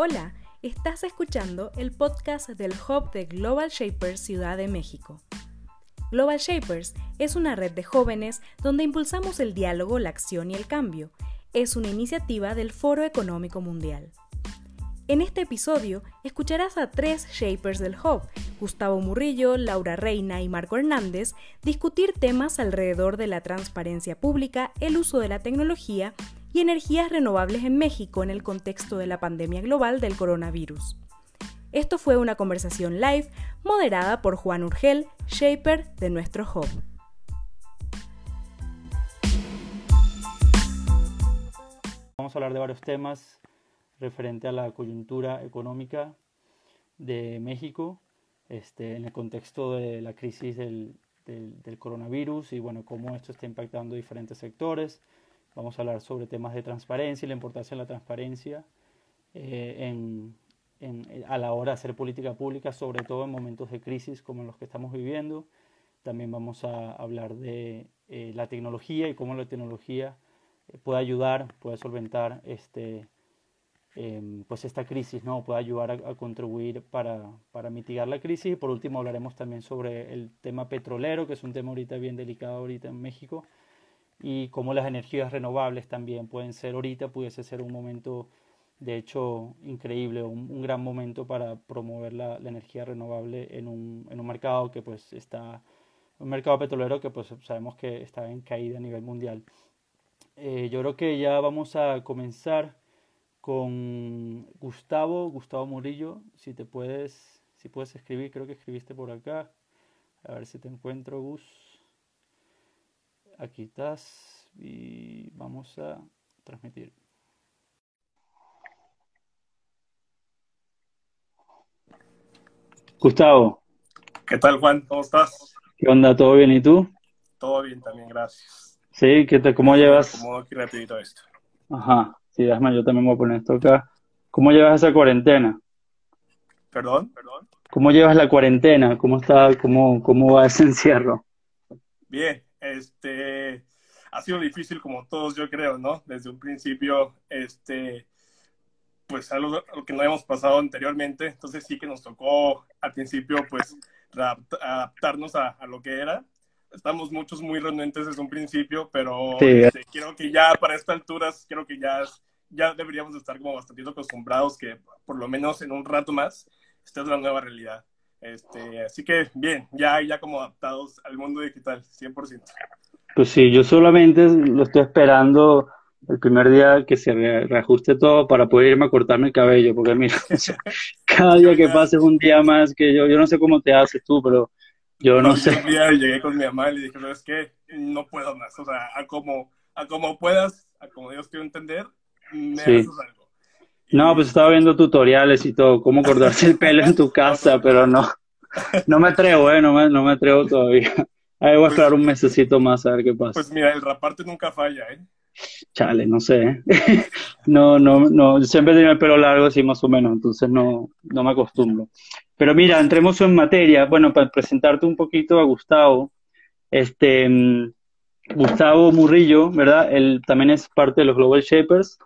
Hola, estás escuchando el podcast del Hub de Global Shapers Ciudad de México. Global Shapers es una red de jóvenes donde impulsamos el diálogo, la acción y el cambio. Es una iniciativa del Foro Económico Mundial. En este episodio escucharás a tres Shapers del Hub, Gustavo Murrillo, Laura Reina y Marco Hernández, discutir temas alrededor de la transparencia pública, el uso de la tecnología y energías renovables en México en el contexto de la pandemia global del coronavirus. Esto fue una conversación live moderada por Juan Urgel, Shaper de nuestro hub. Vamos a hablar de varios temas referente a la coyuntura económica de México este, en el contexto de la crisis del, del coronavirus y bueno, cómo esto está impactando diferentes sectores. Vamos a hablar sobre temas de transparencia y la importancia de la transparencia eh, a la hora de hacer política pública, sobre todo en momentos de crisis como los que estamos viviendo. También vamos a hablar de eh, la tecnología y cómo la tecnología eh, puede ayudar, puede solventar este, em, pues esta crisis, ¿no? puede ayudar a, a contribuir para, para, mitigar la crisis. Y por último hablaremos también sobre el tema petrolero, que es un tema ahorita bien delicado ahorita en México y cómo las energías renovables también pueden ser ahorita, pudiese ser un momento de hecho increíble, un, gran momento para promover la, energía renovable en un, en un, mercado que pues está, un mercado petrolero que pues sabemos que está en caída a nivel mundial. Eh, yo creo que ya vamos a comenzar con Gustavo, Gustavo Murillo, si te puedes, si puedes escribir, creo que escribiste por acá, a ver si te encuentro Gus aquí estás y vamos a transmitir. Gustavo. ¿Qué tal, Juan? ¿Cómo estás? ¿Qué onda? ¿Todo bien? ¿Y tú? Todo bien también, gracias. Sí, ¿qué te, ¿cómo llevas? Como aquí rapidito esto. Ajá, sí, déjame, yo también voy a poner esto acá. ¿Cómo llevas esa cuarentena? ¿Perdón? ¿Perdón? ¿Cómo llevas la cuarentena? ¿Cómo está, cómo, cómo va ese encierro? Bien, este, ha sido difícil como todos, yo creo, ¿no? Desde un principio, este, pues algo, que no habíamos pasado anteriormente, entonces sí que nos tocó al principio, pues, adaptarnos a, lo que era. Estamos muchos muy renuentes desde un principio, pero este, creo que ya para estas alturas, creo que ya, ya deberíamos estar como bastante acostumbrados que por lo menos en un rato más, esta es la nueva realidad. Este, así que bien, ya, ya como adaptados al mundo digital, 100%. Pues sí, yo solamente lo estoy esperando el primer día que se reajuste todo para poder irme a cortarme el cabello, porque mira, cada día que pase es un día más que yo, yo no sé cómo te haces tú, pero yo no, sé. Un día llegué con mi mamá y le dije, no, es que no puedo más, o sea, a como, a como puedas, a como Dios quiero entender, me haces algo. No, pues estaba viendo tutoriales y todo, cómo cortarse el pelo en tu casa, pero no, no me atrevo, eh, no me, no me atrevo todavía. Ahí voy a esperar un mesecito más a ver qué pasa. Pues mira, el raparte nunca falla, ¿eh? Chale, no sé. ¿eh? no, no, no, siempre tenía el pelo largo así más o menos, entonces no, no me acostumbro. Pero mira, entremos en materia. Bueno, para presentarte un poquito a Gustavo, este, mm, Gustavo Murrillo, ¿verdad? Él también es parte de los Global Shapers,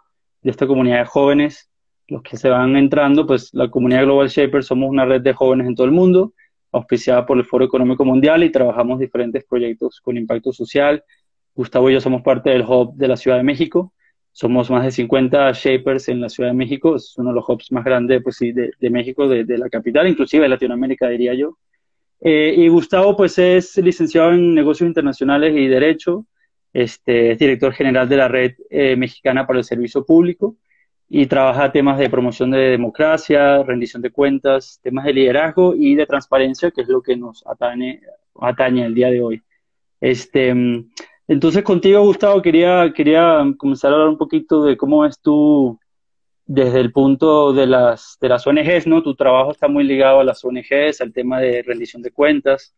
de esta comunidad de jóvenes los que se van entrando, pues la comunidad Global Shapers somos una red de jóvenes en todo el mundo, auspiciada por el Foro Económico Mundial y trabajamos diferentes proyectos con impacto social. Gustavo y yo somos parte del hub de la Ciudad de México. Somos más de 50 Shapers en la Ciudad de México. Es uno de los hubs más grandes pues, sí, de, México, de, la capital, inclusive de Latinoamérica, diría yo. Eh, y Gustavo pues es licenciado en negocios internacionales y derecho. Este, es director general de la Red eh, Mexicana para el Servicio Público y trabaja temas de promoción de democracia, rendición de cuentas, temas de liderazgo y de transparencia, que es lo que nos atañe, atañe el día de hoy. Este, entonces, contigo, Gustavo, quería, quería comenzar a hablar un poquito de cómo es tú desde el punto de las, de las ONGs, ¿no? Tu trabajo está muy ligado a las ONGs, al tema de rendición de cuentas.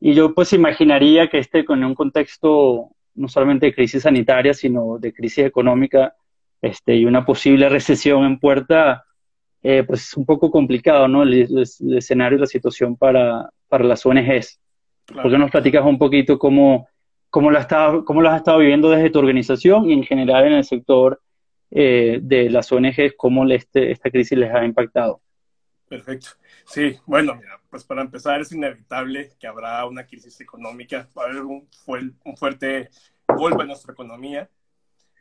Y yo pues imaginaría que este, con un contexto no solamente de crisis sanitaria, sino de crisis económica, este, y una posible recesión en puerta, eh, pues es un poco complicado, ¿no? El, escenario y la situación para, para las ONGs. ¿Por qué nos platicas un poquito cómo, cómo, lo has estado, cómo lo has estado viviendo desde tu organización y en general en el sector eh, de las ONGs, cómo este, esta crisis les ha impactado. Perfecto. Sí, bueno, mira, pues para empezar es inevitable que habrá una crisis económica, va a haber un, un fuerte golpe en nuestra economía.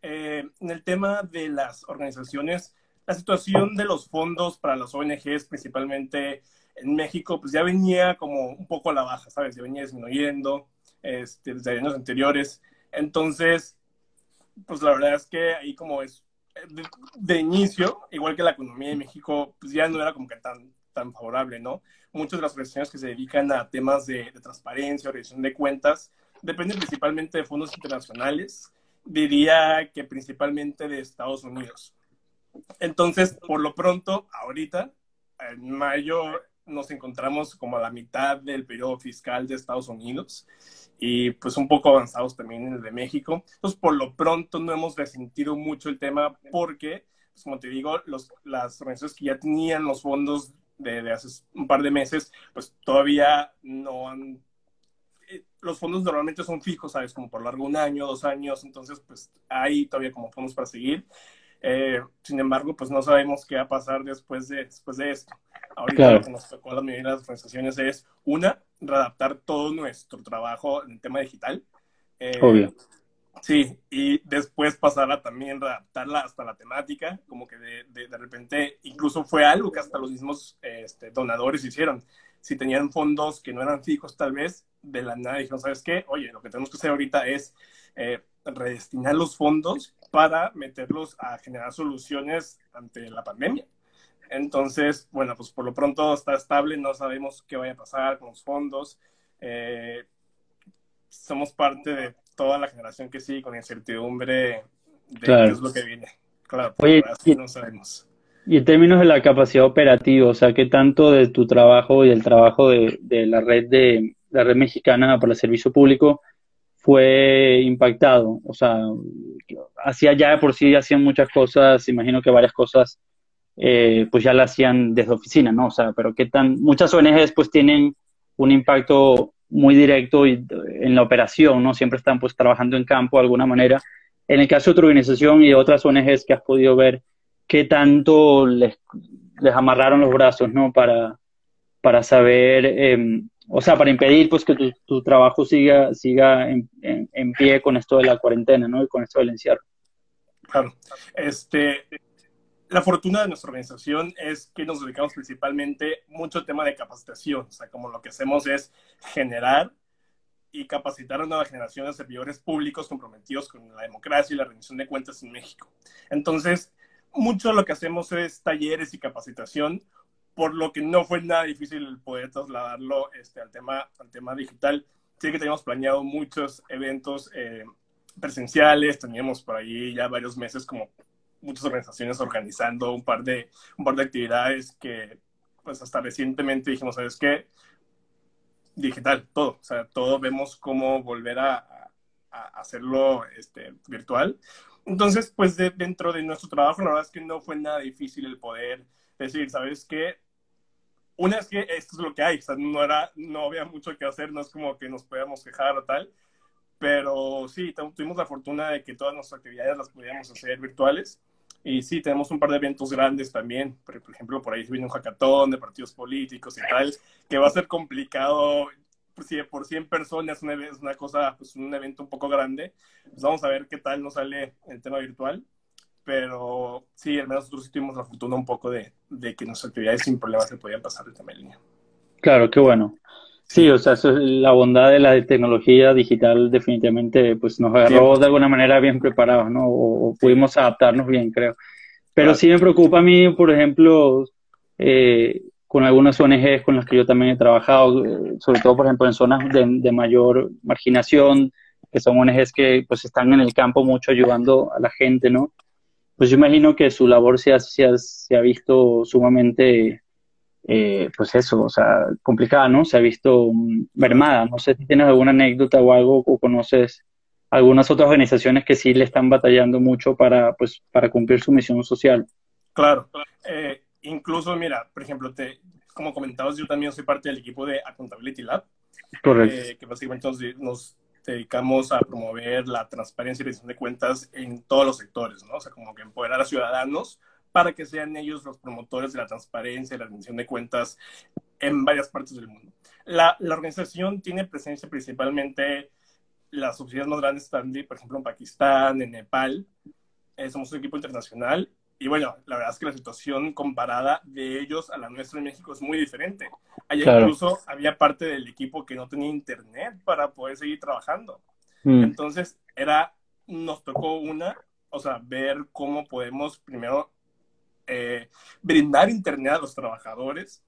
Eh, en el tema de las organizaciones, la situación de los fondos para las ONGs, principalmente en México, pues ya venía como un poco a la baja, ¿sabes? Ya venía disminuyendo este, desde años anteriores. Entonces, pues la verdad es que ahí como es de, inicio, igual que la economía de México, pues ya no era como que tan, tan favorable, ¿no? Muchas de las organizaciones que se dedican a temas de, de transparencia, organización de cuentas, dependen principalmente de fondos internacionales, diría que principalmente de Estados Unidos. Entonces, por lo pronto, ahorita, en mayo, nos encontramos como a la mitad del periodo fiscal de Estados Unidos y pues un poco avanzados también de México. Entonces, por lo pronto no hemos resentido mucho el tema porque, pues, como te digo, los, las organizaciones que ya tenían los fondos de, de, hace un par de meses, pues todavía no han... Eh, los fondos normalmente son fijos, ¿sabes? Como por largo un año, dos años, entonces pues hay todavía como fondos para seguir. Eh, sin embargo, pues no sabemos qué va a pasar después de, después de esto. Ahorita lo que nos tocó a la mayoría de las organizaciones es, una, readaptar todo nuestro trabajo en el tema digital. Eh, Obvio. Sí, y después pasar a también readaptarla hasta la temática, como que de, de, de repente incluso fue algo que hasta los mismos este, donadores hicieron. Si tenían fondos que no eran fijos tal vez, de la nada dijeron, ¿sabes qué? Oye, lo que tenemos que hacer ahorita es eh, redestinar los fondos para meterlos a generar soluciones ante la pandemia. Entonces, bueno, pues por lo pronto está estable, no sabemos qué vaya a pasar con los fondos. Eh, somos parte de toda la generación que sigue con incertidumbre de qué es lo que viene. Claro, Oye, y, no sabemos. Y en términos de la capacidad operativa, o sea, ¿qué tanto de tu trabajo y el trabajo de, de la red de la red mexicana para el servicio público fue impactado? O sea, hacía ya de por sí, hacían muchas cosas, imagino que varias cosas eh, pues ya la hacían desde oficina, ¿no? O sea, pero qué tan, muchas ONGs pues tienen un impacto muy directo en la operación, ¿no? Siempre están pues trabajando en campo de alguna manera. En el caso de otra organización y de otras ONGs que has podido ver, ¿qué tanto les, les amarraron los brazos, ¿no? Para, para saber, eh, o sea, para impedir pues que tu, trabajo siga, siga en, en, pie con esto de la cuarentena, ¿no? Y con esto del encierro. Claro. Este, la fortuna de nuestra organización es que nos dedicamos principalmente mucho al tema de capacitación. O sea, como lo que hacemos es generar y capacitar a nueva generación de servidores públicos comprometidos con la democracia y la rendición de cuentas en México. Entonces, mucho de lo que hacemos es talleres y capacitación, por lo que no fue nada difícil poder trasladarlo este, al, tema, al tema digital. Sí que teníamos planeado muchos eventos eh, presenciales, teníamos por ahí ya varios meses como muchas organizaciones organizando un par de, un par de actividades que pues hasta recientemente dijimos, ¿sabes qué? Digital, todo. O sea, todo vemos cómo volver a, a hacerlo este, virtual. Entonces, pues de, dentro de nuestro trabajo, la verdad es que no fue nada difícil el poder decir, ¿sabes qué? Una es que esto es lo que hay, o sea, no, era, no había mucho que hacer, no es como que nos podíamos quejar o tal, pero sí, tuvimos la fortuna de que todas nuestras actividades las podíamos hacer virtuales y sí, tenemos un par de eventos grandes también. Por, ejemplo, por ahí viene un hackathon de partidos políticos y tal, que va a ser complicado. Por 100 personas es una cosa, pues un evento un poco grande. Pues vamos a ver qué tal nos sale el tema virtual. Pero sí, al menos nosotros sí tuvimos la fortuna un poco de, de que nuestras actividades sin problemas se podían pasar de tema en línea. Claro, qué bueno. Sí, o sea, eso es la bondad de la tecnología digital definitivamente pues nos agarró de alguna manera bien preparados, ¿no? O, o pudimos adaptarnos bien, creo. Pero claro. sí me preocupa a mí, por ejemplo, eh, con algunas ONGs con las que yo también he trabajado, eh, sobre todo, por ejemplo, en zonas de, de, mayor marginación, que son ONGs que pues están en el campo mucho ayudando a la gente, ¿no? Pues yo imagino que su labor se ha, se ha, se ha visto sumamente eh, pues eso, o sea, complicada, ¿no? Se ha visto mermada. No sé si tienes alguna anécdota o algo, o conoces algunas otras organizaciones que sí le están batallando mucho para, pues, para cumplir su misión social. Claro. Eh, incluso, mira, por ejemplo, te, como comentabas, yo también soy parte del equipo de Accountability Lab. Correcto. Eh, que básicamente nos, nos dedicamos a promover la transparencia y rendición de cuentas en todos los sectores, ¿no? O sea, como que empoderar a ciudadanos para que sean ellos los promotores de la transparencia y la rendición de cuentas en varias partes del mundo. La, la organización tiene presencia principalmente, las oficinas más grandes están, por ejemplo, en Pakistán, en Nepal. Eh, somos un equipo internacional y bueno, la verdad es que la situación comparada de ellos a la nuestra en México es muy diferente. Allá incluso había parte del equipo que no tenía internet para poder seguir trabajando. Mm. Entonces, era, nos tocó una, o sea, ver cómo podemos primero eh, brindar internet a los trabajadores.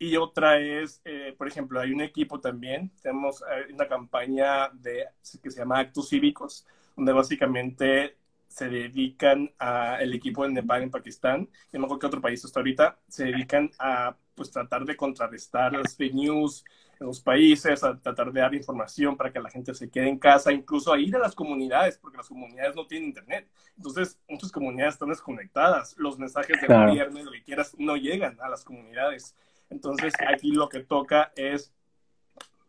Y otra es, eh, por ejemplo, hay un equipo también, tenemos eh, una campaña de, que se llama Actos Cívicos, donde básicamente se dedican a el equipo de Nepal en Pakistán, y no me que otro país hasta ahorita, se dedican a pues tratar de contrarrestar las fake news en los países, a tratar de dar información para que la gente se quede en casa, incluso a ir a las comunidades, porque las comunidades no tienen internet. Entonces, muchas comunidades están desconectadas, los mensajes del gobierno y lo que quieras no llegan a las comunidades. Entonces, aquí lo que toca es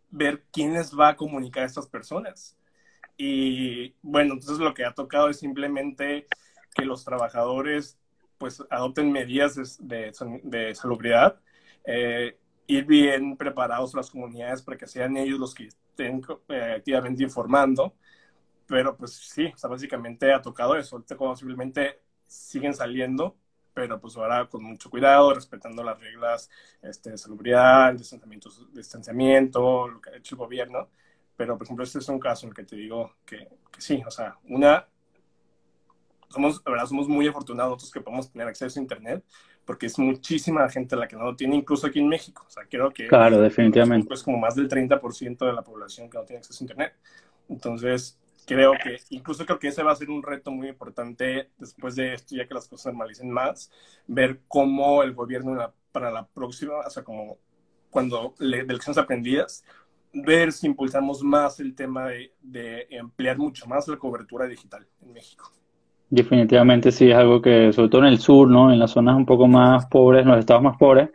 ver quién les va a comunicar a estas personas y bueno, entonces lo que ha tocado es simplemente que los trabajadores pues adopten medidas de, de, salubridad, eh, ir bien preparados las comunidades para que sean ellos los que estén eh, activamente informando, pero pues sí, o sea, básicamente ha tocado eso, ahorita como simplemente siguen saliendo, pero pues ahora con mucho cuidado, respetando las reglas este, de salubridad, distanciamiento, distanciamiento, lo que ha hecho el gobierno, pero, por ejemplo, este es un caso en el que te digo que, que sí, o sea, una, somos, la verdad, somos muy afortunados nosotros que podemos tener acceso a Internet, porque es muchísima gente la que no lo tiene, incluso aquí en México. O sea, creo que... Claro, definitivamente. Es como más del 30% de la población que no tiene acceso a Internet. Entonces, creo que, incluso creo que ese va a ser un reto muy importante después de esto, ya que las cosas normalicen más, ver cómo el gobierno para la próxima, o sea, como cuando le, de lecciones aprendidas, ver si impulsamos más el tema de, emplear mucho más la cobertura digital en México. Definitivamente sí, es algo que, sobre todo en el sur, ¿no? En las zonas un poco más pobres, en los estados más pobres,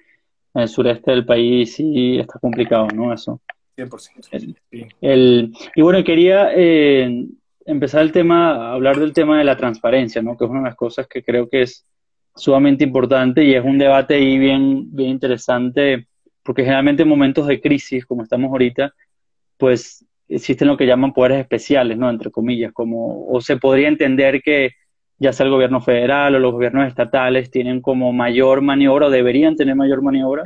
en el sureste del país sí está complicado, ¿no? Eso. 100%. El, y bueno, quería eh, empezar el tema, hablar del tema de la transparencia, ¿no? Que es una de las cosas que creo que es sumamente importante y es un debate ahí bien, bien interesante porque generalmente en momentos de crisis, como estamos ahorita, pues existen lo que llaman poderes especiales, ¿no? Entre comillas, como, o se podría entender que ya sea el gobierno federal o los gobiernos estatales tienen como mayor maniobra o deberían tener mayor maniobra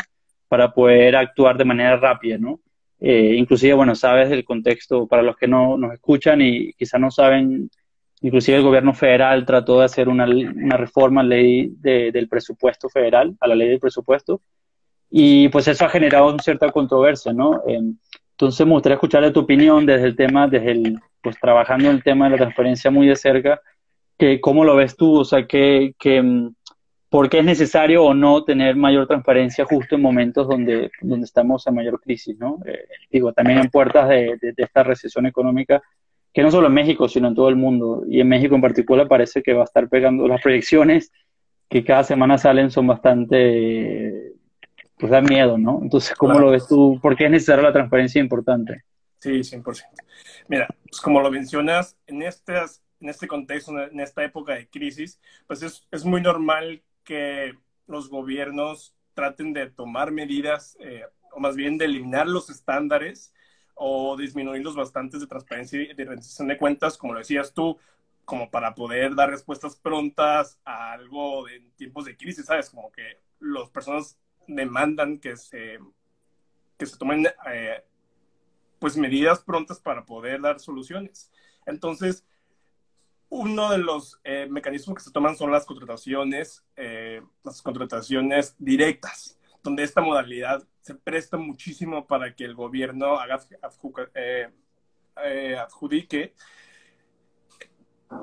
para poder actuar de manera rápida, ¿no? Eh, inclusive, bueno, sabes el contexto, para los que no nos escuchan y quizás no saben, inclusive el gobierno federal trató de hacer una, una reforma a la ley del presupuesto federal, a la ley del presupuesto, y pues eso ha generado cierta controversia, ¿no? entonces me gustaría escuchar de tu opinión desde el tema, desde el, pues trabajando en el tema de la transparencia muy de cerca, que cómo lo ves tú, o sea, que, que por qué es necesario o no tener mayor transparencia justo en momentos donde, donde estamos en mayor crisis, ¿no? Eh, digo, también en puertas de, de, esta recesión económica, que no solo en México, sino en todo el mundo, y en México en particular parece que va a estar pegando las proyecciones que cada semana salen son bastante pues da miedo, ¿no? Entonces, ¿cómo lo ves tú? ¿Por qué es necesaria la transparencia importante? Sí, 100%. Mira, pues como lo mencionas, en, estas, en este contexto, en esta época de crisis, pues es, es muy normal que los gobiernos traten de tomar medidas, eh, o más bien de eliminar los estándares o disminuirlos bastante de transparencia y de rendición de cuentas, como lo decías tú, como para poder dar respuestas prontas a algo en tiempos de crisis, ¿sabes? Como que las personas demandan que se, que se tomen eh, pues medidas prontas para poder dar soluciones. Entonces, uno de los eh, mecanismos que se toman son las contrataciones, eh, las contrataciones directas, donde esta modalidad se presta muchísimo para que el gobierno haga, adjudique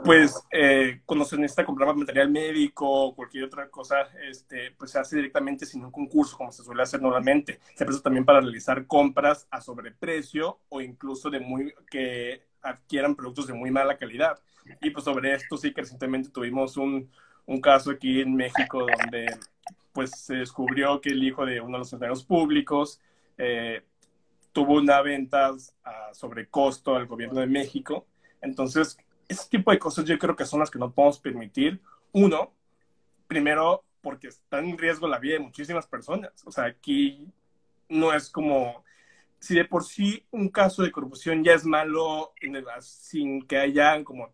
pues eh, cuando se necesita comprar material médico o cualquier otra cosa, este, pues se hace directamente sin un concurso, como se suele hacer normalmente. Se presta también para realizar compras a sobreprecio o incluso de muy, que adquieran productos de muy mala calidad. Y pues sobre esto sí que recientemente tuvimos un, un caso aquí en México donde pues se descubrió que el hijo de uno de los funcionarios públicos eh, tuvo una venta a sobrecosto al gobierno de México. Entonces, ese tipo de cosas yo creo que son las que no podemos permitir. Uno, primero, porque está en riesgo la vida de muchísimas personas. O sea, aquí no es como, si de por sí un caso de corrupción ya es malo sin que haya como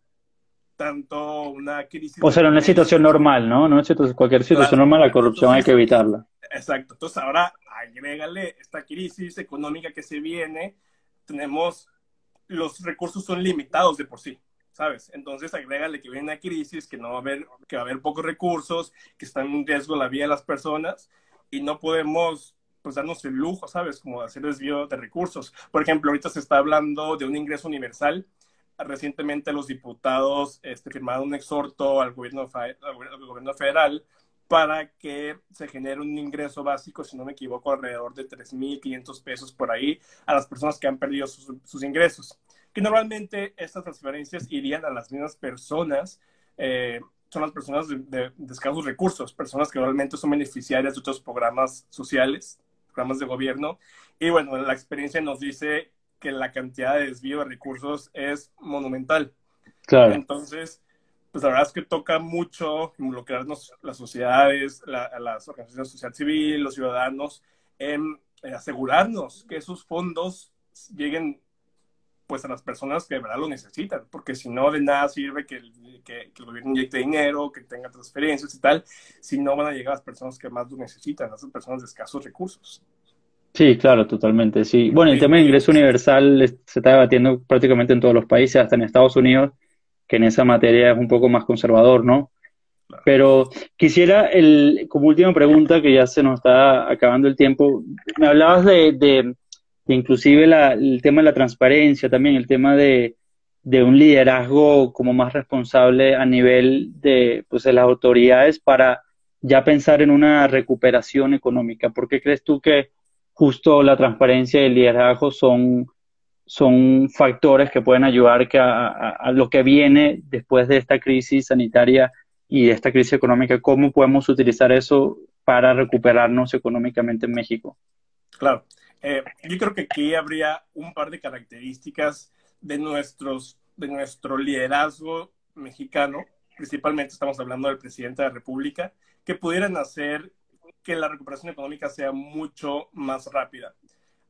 tanto una crisis. O sea, en una situación normal, ¿no? no cualquier situación normal, la corrupción hay que evitarla. Exacto. Entonces ahora agrégale esta crisis económica que se viene. Tenemos, los recursos son limitados de por sí. ¿Sabes? Entonces agrégale que viene una crisis, que no va a haber, que va a haber pocos recursos, que están en riesgo la vida de las personas y no podemos pues darnos el lujo, ¿sabes? Como hacer desvío de recursos. Por ejemplo, ahorita se está hablando de un ingreso universal. Recientemente los diputados este, firmaron un exhorto al gobierno, al gobierno federal para que se genere un ingreso básico, si no me equivoco, alrededor de 3.500 pesos por ahí a las personas que han perdido sus, sus ingresos que normalmente estas transferencias irían a las mismas personas, eh, son las personas de, escasos recursos, personas que realmente son beneficiarias de otros programas sociales, programas de gobierno. Y bueno, la experiencia nos dice que la cantidad de desvío de recursos es monumental. Claro. Entonces, pues la verdad es que toca mucho involucrarnos las sociedades, las organizaciones social civil, los ciudadanos, en asegurarnos que esos fondos lleguen pues a las personas que de verdad lo necesitan, porque si no de nada sirve que el, que, el gobierno inyecte dinero, que tenga transferencias y tal, si no van a llegar a las personas que más lo necesitan, a esas personas de escasos recursos. Sí, claro, totalmente, sí. Bueno, el tema de ingreso universal se está debatiendo prácticamente en todos los países, hasta en Estados Unidos, que en esa materia es un poco más conservador, ¿no? Pero quisiera, el, como última pregunta, que ya se nos está acabando el tiempo, me hablabas de inclusive el tema de la transparencia, también el tema de, un liderazgo como más responsable a nivel de, pues, de las autoridades para ya pensar en una recuperación económica. ¿Por qué crees tú que justo la transparencia y el liderazgo son, son factores que pueden ayudar que a, lo que viene después de esta crisis sanitaria y de esta crisis económica? ¿Cómo podemos utilizar eso para recuperarnos económicamente en México? Claro. Eh, yo creo que aquí habría un par de características de, nuestros, de nuestro liderazgo mexicano, principalmente estamos hablando del presidente de la República, que pudieran hacer que la recuperación económica sea mucho más rápida.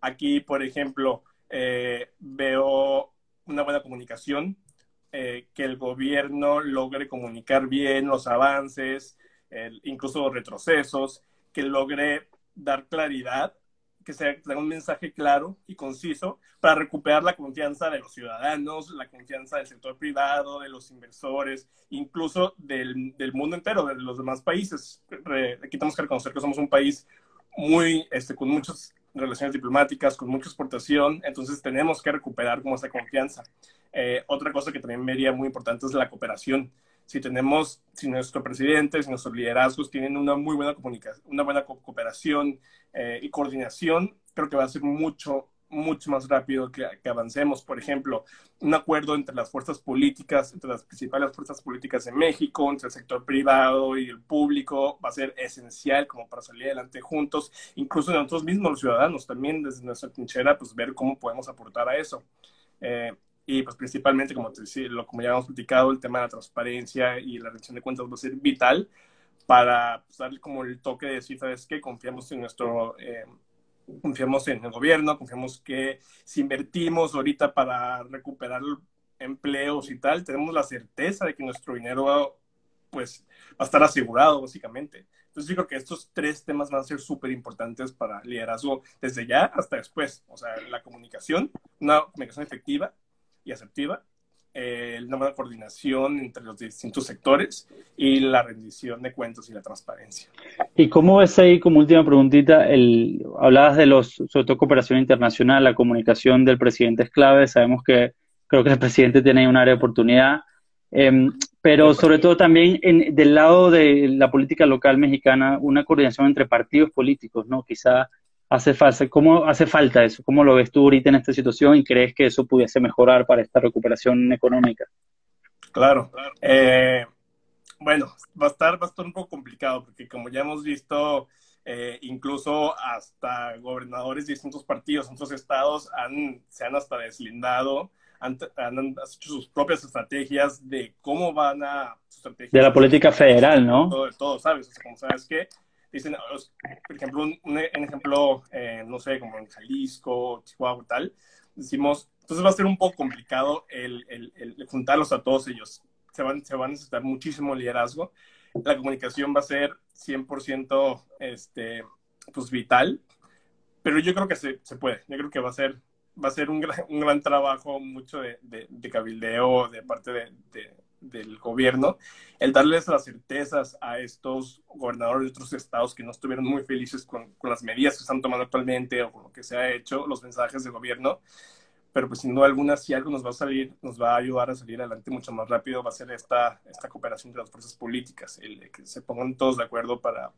Aquí, por ejemplo, eh, veo una buena comunicación, eh, que el gobierno logre comunicar bien los avances, incluso retrocesos, que logre dar claridad que se tenga un mensaje claro y conciso para recuperar la confianza de los ciudadanos, la confianza del sector privado, de los inversores, incluso del, del mundo entero, de los demás países. Aquí tenemos que reconocer que somos un país muy, este, con muchas relaciones diplomáticas, con mucha exportación, entonces tenemos que recuperar como esa confianza. Eh, otra cosa que también me diría muy importante es la cooperación si tenemos, si nuestro presidente, si nuestros liderazgos tienen una muy buena comunicación, una buena cooperación eh, y coordinación, creo que va a ser mucho, mucho más rápido que, avancemos. Por ejemplo, un acuerdo entre las fuerzas políticas, entre las principales fuerzas políticas de México, entre el sector privado y el público, va a ser esencial como para salir adelante juntos, incluso nosotros mismos, los ciudadanos, también desde nuestra trinchera, pues ver cómo podemos aportar a eso. Eh, y pues principalmente, como, te decía, lo, como ya hemos platicado, el tema de la transparencia y la rendición de cuentas va a ser vital para pues, darle como el toque de decir, ¿sabes qué? Confiamos en nuestro... Eh, confiamos en el gobierno, confiamos que si invertimos ahorita para recuperar empleos y tal, tenemos la certeza de que nuestro dinero pues va a estar asegurado básicamente. Entonces yo creo que estos tres temas van a ser súper importantes para liderazgo desde ya hasta después. O sea, la comunicación, una comunicación efectiva, y asertiva, eh, buena coordinación entre los distintos sectores y la rendición de cuentos y la transparencia. ¿Y cómo ves ahí, como última preguntita, el, hablabas de los, sobre todo cooperación internacional, la comunicación del presidente es clave, sabemos que creo que el presidente tiene un área de oportunidad, em, pero sobre todo también en, del lado de la política local mexicana, una coordinación entre partidos políticos, ¿no? Quizá hace falta, ¿cómo hace falta eso? ¿Cómo lo ves tú ahorita en esta situación y crees que eso pudiese mejorar para esta recuperación económica? Claro. Eh, bueno, va a, estar, va a estar un poco complicado porque como ya hemos visto eh, incluso hasta gobernadores de distintos partidos, otros estados han, se han hasta deslindado, han, hecho sus propias estrategias de cómo van a... De la política federal, ¿no? Todo, todo ¿sabes? O sea, como sabes que dicen, por ejemplo, un, ejemplo, eh, no sé, como en Jalisco, Chihuahua, tal, decimos, entonces va a ser un poco complicado el, el, el juntarlos a todos ellos. Se van, se van a necesitar muchísimo liderazgo la comunicación va a ser 100% este, pues, vital, pero yo creo que se, se, puede, yo creo que va a ser, va a ser un, gran, un gran trabajo, mucho de, de, cabildeo de parte de, del gobierno, el darles las certezas a estos gobernadores de otros estados que no estuvieron muy felices con, las medidas que están tomando actualmente o con lo que se ha hecho, los mensajes del gobierno, pero pues sin duda alguna, si algo nos va a salir, nos va a ayudar a salir adelante mucho más rápido, va a ser esta, esta cooperación de las fuerzas políticas, el que se pongan todos de acuerdo para,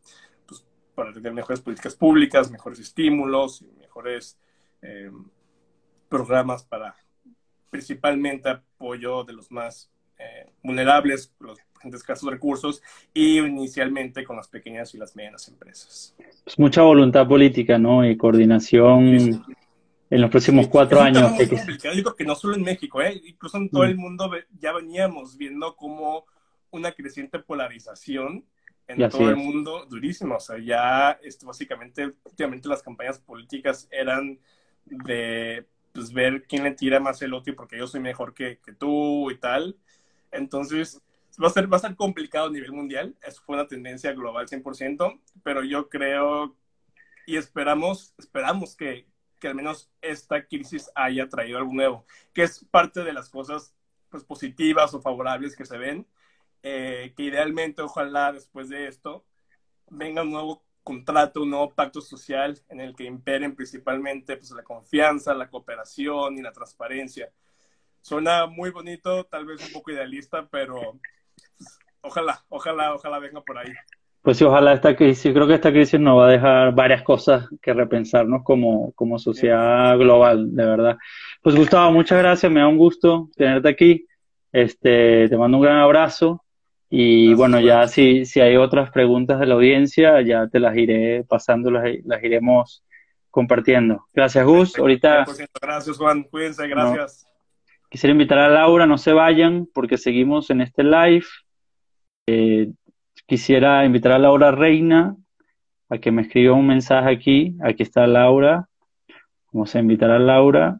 pues, para tener mejores políticas públicas, mejores estímulos, mejores eh, programas para principalmente apoyo de los más eh, vulnerables, los de escasos recursos y inicialmente con las pequeñas y las medianas empresas. Mucha voluntad política, ¿no? Y coordinación en los próximos cuatro años. Es complicado, digo que no solo en México, ¿eh? incluso en todo mm. el mundo ya veníamos viendo como una creciente polarización en todo el mundo durísima. O sea, ya esto, básicamente, últimamente las campañas políticas eran de pues, ver quién le tira más el otro porque yo soy mejor que, que tú y tal. Entonces, va a, ser, va a ser complicado a nivel mundial. Eso fue una tendencia global 100%, pero yo creo y esperamos, esperamos que, que al menos esta crisis haya traído algo nuevo, que es parte de las cosas pues, positivas o favorables que se ven, eh, que idealmente ojalá después de esto venga un nuevo contrato, un nuevo pacto social en el que imperen principalmente pues, la confianza, la cooperación y la transparencia. Suena muy bonito, tal vez un poco idealista, pero pues, ojalá, ojalá, ojalá venga por ahí. Pues sí, ojalá esta crisis, creo que esta crisis nos va a dejar varias cosas que repensarnos como, como sociedad global, de verdad. Pues Gustavo, muchas gracias, me da un gusto tenerte aquí. Este, te mando un gran abrazo y bueno, ya si, si hay otras preguntas de la audiencia, ya te las iré pasando, las, las iremos compartiendo. Gracias, Gus. Ahorita. Gracias, Juan. Cuídense, gracias. Quisiera invitar a Laura, no se vayan porque seguimos en este live. Eh, Quisiera invitar a Laura Reina a que me escriba un mensaje aquí. Aquí está Laura. Vamos a invitar a Laura.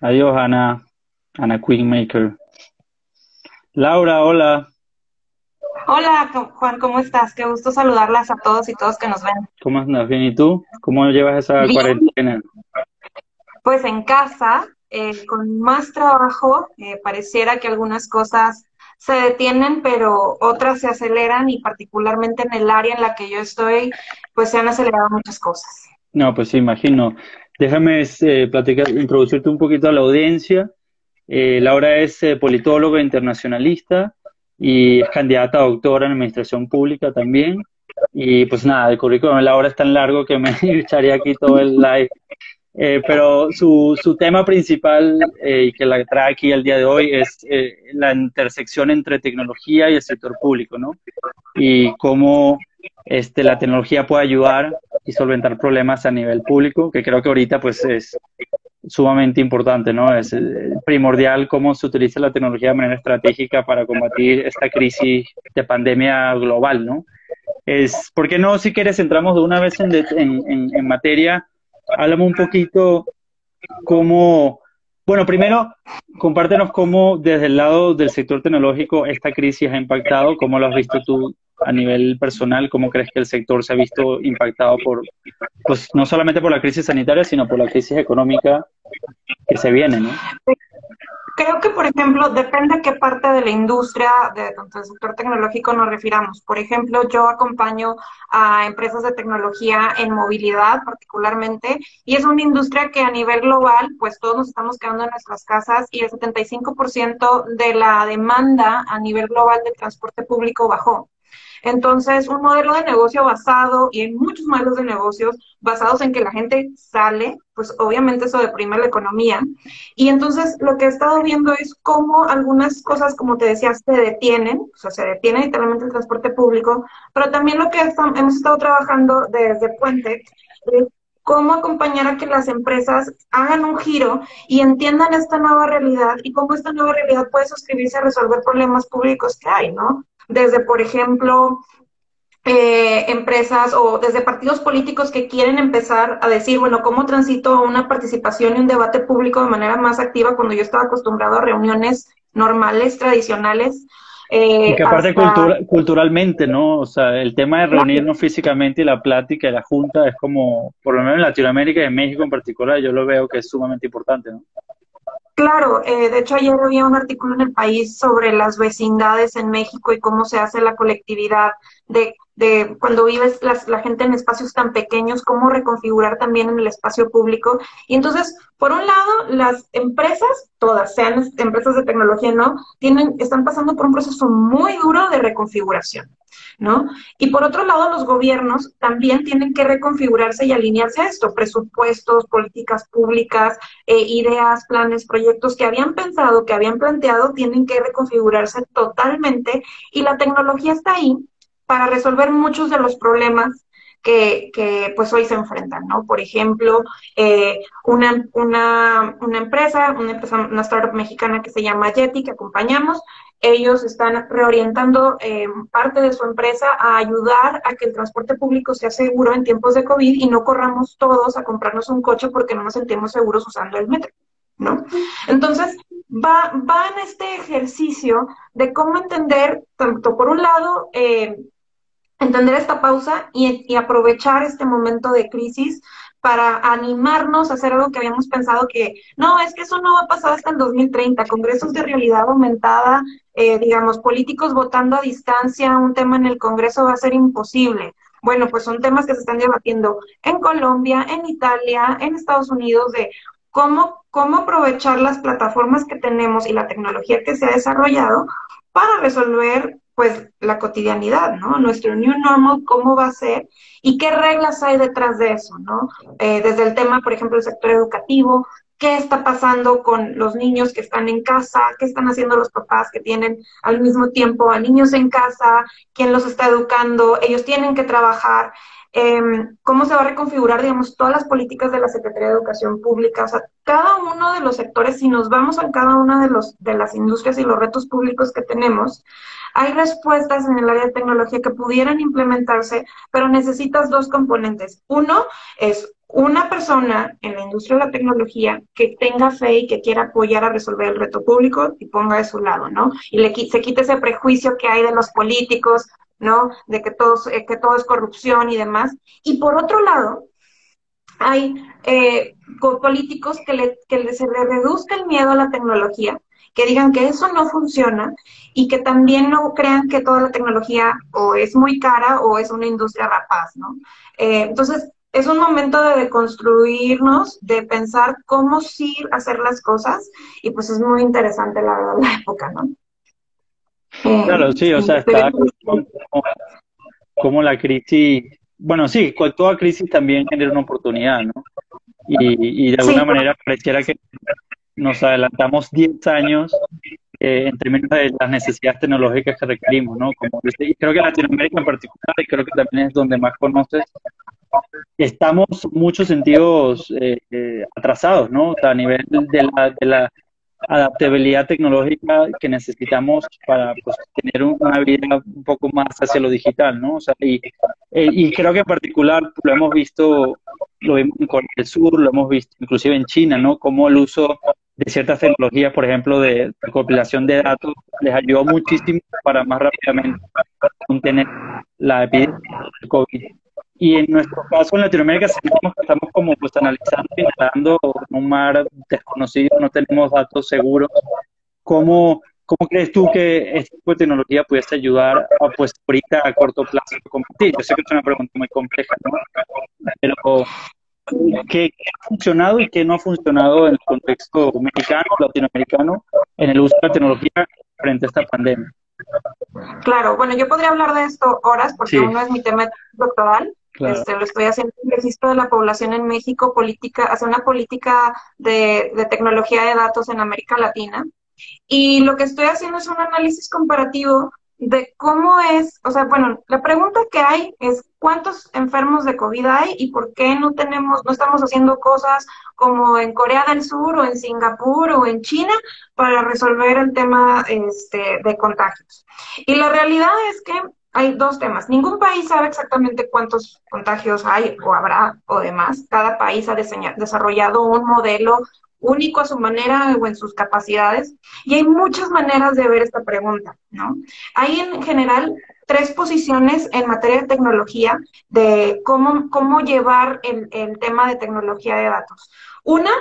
Adiós, Ana. Ana Queenmaker. Laura, hola. Hola, Juan, ¿cómo estás? Qué gusto saludarlas a todos y todos que nos ven. ¿Cómo andas? Bien, ¿y tú? ¿Cómo llevas esa cuarentena? Pues en casa, eh, con más trabajo, eh, pareciera que algunas cosas se detienen, pero otras se aceleran y particularmente en el área en la que yo estoy, pues se han acelerado muchas cosas. No, pues sí, imagino. Déjame eh, platicar, introducirte un poquito a la audiencia. Laura es politóloga internacionalista y es candidata a doctora en administración pública también. Y pues nada, el currículum de Laura es tan largo que me echaría aquí todo el live eh, pero su, su, tema principal eh, y que la trae aquí el día de hoy es eh, la intersección entre tecnología y el sector público, ¿no? Y cómo este, la tecnología puede ayudar y solventar problemas a nivel público, que creo que ahorita pues es sumamente importante, ¿no? Es primordial cómo se utiliza la tecnología de manera estratégica para combatir esta crisis de pandemia global, ¿no? Es, ¿Por qué no, si quieres, entramos de una vez en, en, en materia? Háblame un poquito cómo, bueno, primero, compártenos cómo desde el lado del sector tecnológico esta crisis ha impactado, cómo lo has visto tú a nivel personal, cómo crees que el sector se ha visto impactado por, pues no solamente por la crisis sanitaria, sino por la crisis económica que se viene, ¿no? Creo que, por ejemplo, depende a qué parte de la industria, de, del sector tecnológico nos refiramos. Por ejemplo, yo acompaño a empresas de tecnología en movilidad particularmente, y es una industria que a nivel global, pues todos nos estamos quedando en nuestras casas y el 75% de la demanda a nivel global de transporte público bajó. Entonces, un modelo de negocio basado, y en muchos modelos de negocios basados en que la gente sale, pues obviamente eso deprime la economía. Y entonces lo que he estado viendo es cómo algunas cosas, como te decía, se detienen, o sea, se detiene literalmente el transporte público, pero también lo que hemos estado trabajando desde Puente es cómo acompañar a que las empresas hagan un giro y entiendan esta nueva realidad y cómo esta nueva realidad puede suscribirse a resolver problemas públicos que hay, ¿no? Desde, por ejemplo, eh, empresas o desde partidos políticos que quieren empezar a decir, bueno, ¿cómo transito una participación y un debate público de manera más activa cuando yo estaba acostumbrado a reuniones normales, tradicionales? Eh, y que aparte culturalmente, ¿no? O sea, el tema de reunirnos físicamente y la plática y la junta es como, por lo menos en Latinoamérica y en México en particular, yo lo veo que es sumamente importante, ¿no? Claro, eh, de hecho ayer había un artículo en el país sobre las vecindades en México y cómo se hace la colectividad de, de cuando vives la gente en espacios tan pequeños, cómo reconfigurar también en el espacio público. Y entonces, por un lado, las empresas, todas, sean empresas de tecnología no, tienen, están pasando por un proceso muy duro de reconfiguración. ¿No? Y por otro lado, los gobiernos también tienen que reconfigurarse y alinearse a esto, presupuestos, políticas públicas, eh, ideas, planes, proyectos que habían pensado, que habían planteado, tienen que reconfigurarse totalmente y la tecnología está ahí para resolver muchos de los problemas que, que, pues hoy se enfrentan, ¿no? Por ejemplo, eh, una, una, una, empresa, una empresa, una startup mexicana que se llama Yeti, que acompañamos, ellos están reorientando eh, parte de su empresa a ayudar a que el transporte público sea seguro en tiempos de COVID y no corramos todos a comprarnos un coche porque no nos sentimos seguros usando el metro, ¿no? Entonces, va, va en este ejercicio de cómo entender, tanto por un lado, eh, entender esta pausa y, y aprovechar este momento de crisis para animarnos a hacer algo que habíamos pensado que no, es que eso no va a pasar hasta el 2030, congresos de realidad aumentada, eh, digamos, políticos votando a distancia, un tema en el Congreso va a ser imposible. Bueno, pues son temas que se están debatiendo en Colombia, en Italia, en Estados Unidos, de cómo, cómo aprovechar las plataformas que tenemos y la tecnología que se ha desarrollado para resolver pues la cotidianidad, ¿no? Nuestro new normal, cómo va a ser y qué reglas hay detrás de eso, ¿no? Eh, desde el tema, por ejemplo, del sector educativo, qué está pasando con los niños que están en casa, qué están haciendo los papás que tienen al mismo tiempo a niños en casa, quién los está educando, ellos tienen que trabajar, em, cómo se va a reconfigurar, digamos, todas las políticas de la Secretaría de Educación Pública, o sea, cada uno de los sectores, si nos vamos a cada una de, los, de las industrias y los retos públicos que tenemos, hay respuestas en el área de tecnología que pudieran implementarse, pero necesitas dos componentes. Uno es una persona en la industria de la tecnología que tenga fe y que quiera apoyar a resolver el reto público y ponga de su lado, ¿no? Y le, se quite ese prejuicio que hay de los políticos, ¿no? De que, todos, todo es corrupción y demás. Y por otro lado, hay eh, políticos que, le, que se le reduzca el miedo a la tecnología, que digan que eso no funciona y que también no crean que toda la tecnología o es muy cara o es una industria rapaz, ¿no? Eh, entonces, es un momento de deconstruirnos, de pensar cómo sí hacer las cosas y pues es muy interesante la verdad la época, ¿no? Eh, claro, sí, o sea, está como, la crisis, bueno, sí, toda crisis también genera una oportunidad, ¿no? Y, y de alguna manera pareciera que nos adelantamos 10 años eh, en términos de las necesidades tecnológicas que requerimos, ¿no? Como, y creo que en Latinoamérica en particular, y creo que también es donde más conoces, estamos muchos sentidos eh, eh, atrasados, ¿no? a nivel de la, de la adaptabilidad tecnológica que necesitamos para pues, tener una vida un poco más hacia lo digital, ¿no? O sea, y, y creo que en particular lo hemos visto, lo vimos en Corea del Sur, lo hemos visto inclusive en China, ¿no? Como el uso de ciertas tecnologías, por ejemplo, de recopilación de datos, les ayudó muchísimo para más rápidamente contener la epidemia del COVID. Y en nuestro caso en Latinoamérica sentimos que estamos como pues analizando y nadando en un mar desconocido, no tenemos datos seguros. ¿Cómo, ¿Cómo crees tú que este tipo de tecnología pudiese ayudar a, pues, ahorita a corto plazo a combatir? Yo sé que es una pregunta muy compleja, ¿no? Pero ¿Qué, ha funcionado y qué no ha funcionado en el contexto mexicano, latinoamericano, en el uso de la tecnología frente a esta pandemia? Claro, bueno, yo podría hablar de esto horas porque uno es mi tema doctoral. Este, lo estoy haciendo en registro de la población en México, política, hacer una política de, de tecnología de datos en América Latina. Y lo que estoy haciendo es un análisis comparativo de cómo es, o sea, bueno, la pregunta que hay es cuántos enfermos de COVID hay y por qué no tenemos, no estamos haciendo cosas como en Corea del Sur o en Singapur o en China para resolver el tema este, de contagios. Y la realidad es que hay dos temas. Ningún país sabe exactamente cuántos contagios hay o habrá o demás. Cada país ha desarrollado un modelo único a su manera o en sus capacidades. Y hay muchas maneras de ver esta pregunta, ¿no? Hay en general tres posiciones en materia de tecnología de cómo, cómo llevar el, el tema de tecnología de datos. Una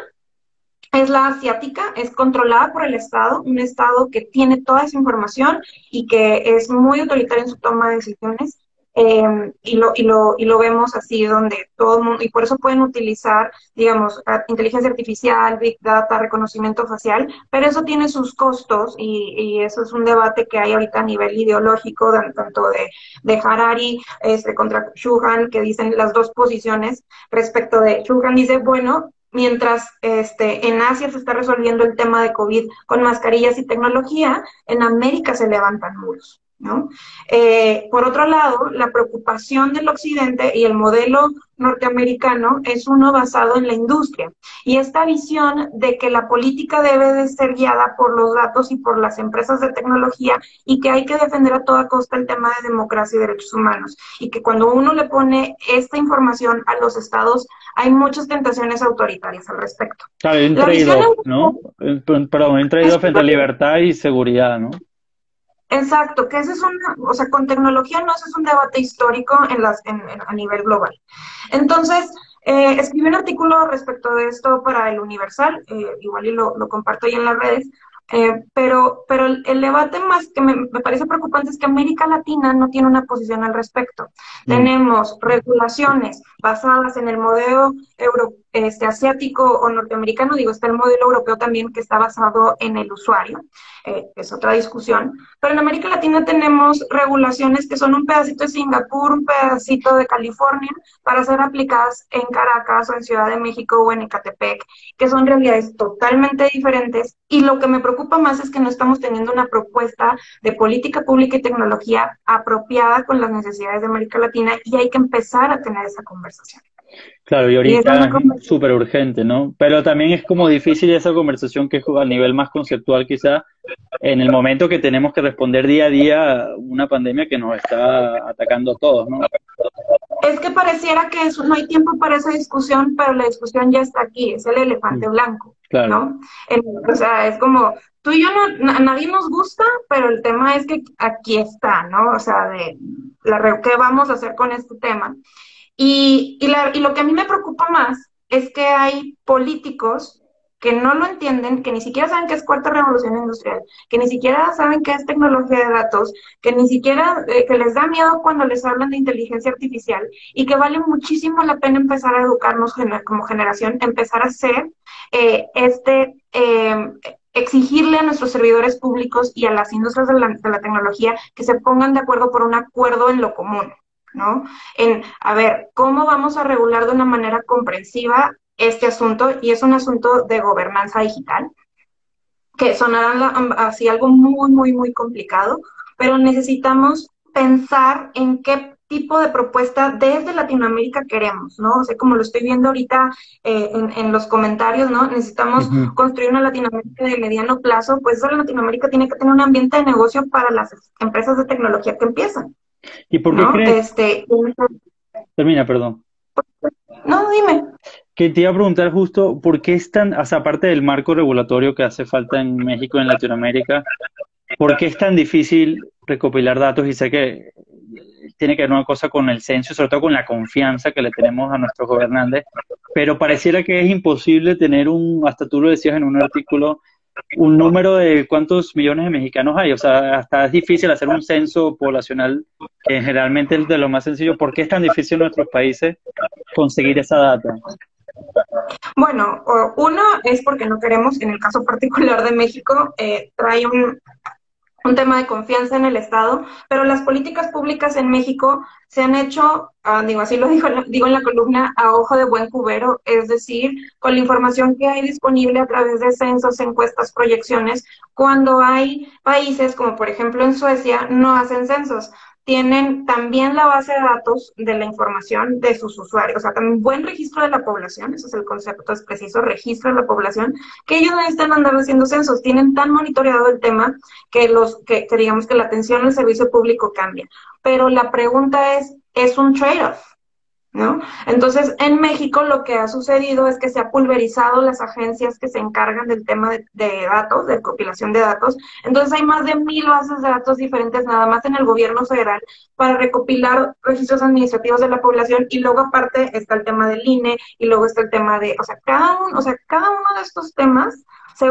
es la asiática, es controlada por el Estado, un Estado que tiene toda esa información y que es muy autoritario en su toma de decisiones. Em, y, lo, y, lo, y lo vemos así, donde todo el mundo, y por eso pueden utilizar, digamos, inteligencia artificial, big data, reconocimiento facial, pero eso tiene sus costos y, y eso es un debate que hay ahorita a nivel ideológico, tanto de, de Harari este, contra Shuhan, que dicen las dos posiciones respecto de Shuhan, dice, bueno, mientras este, en Asia se está resolviendo el tema de COVID con mascarillas y tecnología, en América se levantan muros. ¿No? Eh, por otro lado, la preocupación del occidente y el modelo norteamericano es uno basado en la industria y esta visión de que la política debe de ser guiada por los datos y por las empresas de tecnología y que hay que defender a toda costa el tema de democracia y derechos humanos y que cuando uno le pone esta información a los estados hay muchas tentaciones autoritarias al respecto. Claro, un traído, ¿no? Eh, perdón, un traído frente a libertad y seguridad, ¿no? Exacto, que ese es un, o sea, con tecnología no, ese es un debate histórico en las, en, a nivel global. Entonces, eh, escribí un artículo respecto de esto para el Universal, eh, igual y lo, lo, comparto ahí en las redes, eh, pero, pero el, debate más que me, me, parece preocupante es que América Latina no tiene una posición al respecto. Mm. Tenemos regulaciones basadas en el modelo euro, este, asiático o norteamericano, digo, está el modelo europeo también que está basado en el usuario, eh, es otra discusión, pero en América Latina tenemos regulaciones que son un pedacito de Singapur, un pedacito de California, para ser aplicadas en Caracas o en Ciudad de México o en Ecatepec, que son realidades totalmente diferentes y lo que me preocupa más es que no estamos teniendo una propuesta de política pública y tecnología apropiada con las necesidades de América Latina y hay que empezar a tener esa conversación. Claro, y ahorita es súper urgente, ¿no? Pero también es como difícil esa conversación que es a nivel más conceptual quizá, en el momento que tenemos que responder día a día a una pandemia que nos está atacando a todos, ¿no? Es que pareciera que eso, no hay tiempo para esa discusión, pero la discusión ya está aquí, es el elefante mm. blanco, ¿no? o sea, es como, tú y yo no, nadie nos gusta, pero el tema es que aquí está, ¿no? O sea, de la, ¿qué vamos a hacer con este tema? Y, y, lo que a mí me preocupa más es que hay políticos que no lo entienden, que ni siquiera saben qué es cuarta revolución industrial, que ni siquiera saben qué es tecnología de datos, que ni siquiera, eh, que les da miedo cuando les hablan de inteligencia artificial y que vale muchísimo la pena empezar a educarnos como generación, empezar a hacer eh, este, eh, exigirle a nuestros servidores públicos y a las industrias de la, de la tecnología que se pongan de acuerdo por un acuerdo en lo común. ¿No? En, a ver, ¿cómo vamos a regular de una manera comprensiva este asunto? Y es un asunto de gobernanza digital, que sonará así algo muy, muy, muy complicado, pero necesitamos pensar en qué tipo de propuesta desde Latinoamérica queremos, ¿no? O sea, como lo estoy viendo ahorita eh, en, los comentarios, ¿no? Necesitamos construir una Latinoamérica de mediano plazo, pues esa Latinoamérica tiene que tener un ambiente de negocio para las empresas de tecnología que empiezan. ¿Y por qué crees? Este, Termina, perdón. No, dime. Que te iba a preguntar justo, ¿por qué es tan, o sea, aparte del marco regulatorio que hace falta en México y en Latinoamérica, ¿por qué es tan difícil recopilar datos? Y sé que tiene que ver una cosa con el censo, sobre todo con la confianza que le tenemos a nuestros gobernantes, pero pareciera que es imposible tener un, hasta tú lo decías en un artículo, un número de cuántos millones de mexicanos hay. O sea, hasta es difícil hacer un censo poblacional, que generalmente es de lo más sencillo. ¿Por qué es tan difícil en nuestros países conseguir esa data? Bueno, uno es porque no queremos, en el caso particular de México, eh, trae un, un tema de confianza en el Estado, pero las políticas públicas en México se han hecho, ah, digo, así lo digo, digo en la columna, a ojo de buen cubero, es decir, con la información que hay disponible a través de censos, encuestas, proyecciones, cuando hay países como por ejemplo en Suecia, no hacen censos tienen también la base de datos de la información de sus usuarios, o sea, también buen registro de la población, ese es el concepto, es preciso registro de la población, que ellos no están andando haciendo censos, tienen tan monitoreado el tema que los que, que digamos que la atención al servicio público cambia. Pero la pregunta es, ¿es un trade-off? ¿No? Entonces, en México lo que ha sucedido es que se ha pulverizado las agencias que se encargan del tema de, datos, de compilación de datos. Entonces, hay más de mil bases de datos diferentes nada más en el gobierno federal para recopilar registros administrativos de la población y luego aparte está el tema del INE y luego está el tema de, o sea, cada uno, o sea, cada uno de estos temas se,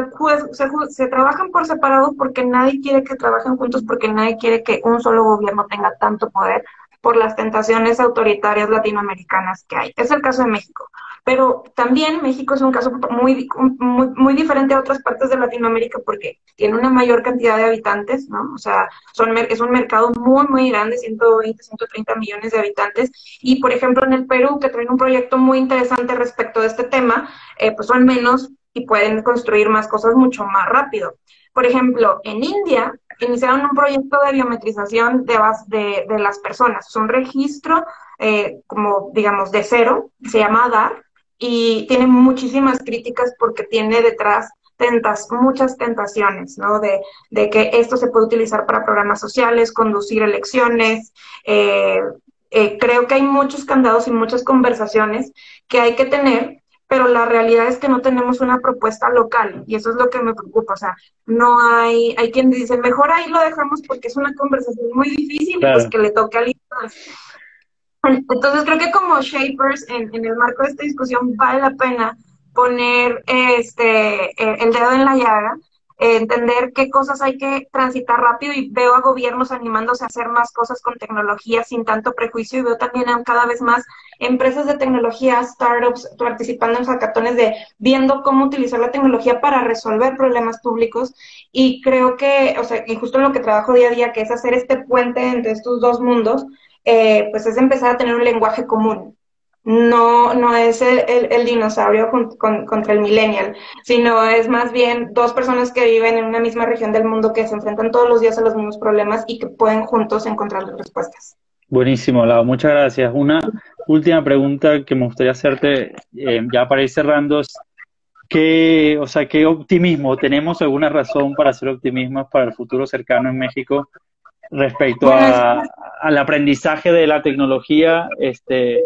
se, se, trabajan por separado porque nadie quiere que trabajen juntos, porque nadie quiere que un solo gobierno tenga tanto poder por las tentaciones autoritarias latinoamericanas que hay. Es el caso de México. Pero también México es un caso muy, muy, muy diferente a otras partes de Latinoamérica porque tiene una mayor cantidad de habitantes, ¿no? O sea, son, es un mercado muy, muy grande, 120, 130 millones de habitantes. Y, por ejemplo, en el Perú, que traen un proyecto muy interesante respecto de este tema, eh, pues son menos y pueden construir más cosas mucho más rápido. Por ejemplo, en India iniciaron un proyecto de biometrización de, de, de las personas. Es un registro, eh, como digamos, de cero, se llama DAR, y tiene muchísimas críticas porque tiene detrás tentas, muchas tentaciones, ¿no? De, de, que esto se puede utilizar para programas sociales, conducir elecciones. Eh, eh, creo que hay muchos candados y muchas conversaciones que hay que tener pero la realidad es que no tenemos una propuesta local y eso es lo que me preocupa. O sea, no hay, hay quien dice, mejor ahí lo dejamos porque es una conversación muy difícil, pues que le toque a alguien Entonces creo que como Shapers, en, en, el marco de esta discusión, vale la pena poner este el dedo en la llaga entender qué cosas hay que transitar rápido y veo a gobiernos animándose a hacer más cosas con tecnología sin tanto prejuicio y veo también cada vez más empresas de tecnología, startups participando en hackatones de viendo cómo utilizar la tecnología para resolver problemas públicos. Y creo que, o sea, y justo en lo que trabajo día a día, que es hacer este puente entre estos dos mundos, eh, pues es empezar a tener un lenguaje común no, no es el, dinosaurio contra el millennial, sino es más bien dos personas que viven en una misma región del mundo que se enfrentan todos los días a los mismos problemas y que pueden juntos encontrar las respuestas. Buenísimo, Lau, muchas gracias. Una última pregunta que me gustaría hacerte, eh, ya para ir cerrando, es ¿qué, o sea, ¿qué optimismo? ¿Tenemos alguna razón para hacer optimismo para el futuro cercano en México respecto al aprendizaje de la tecnología este,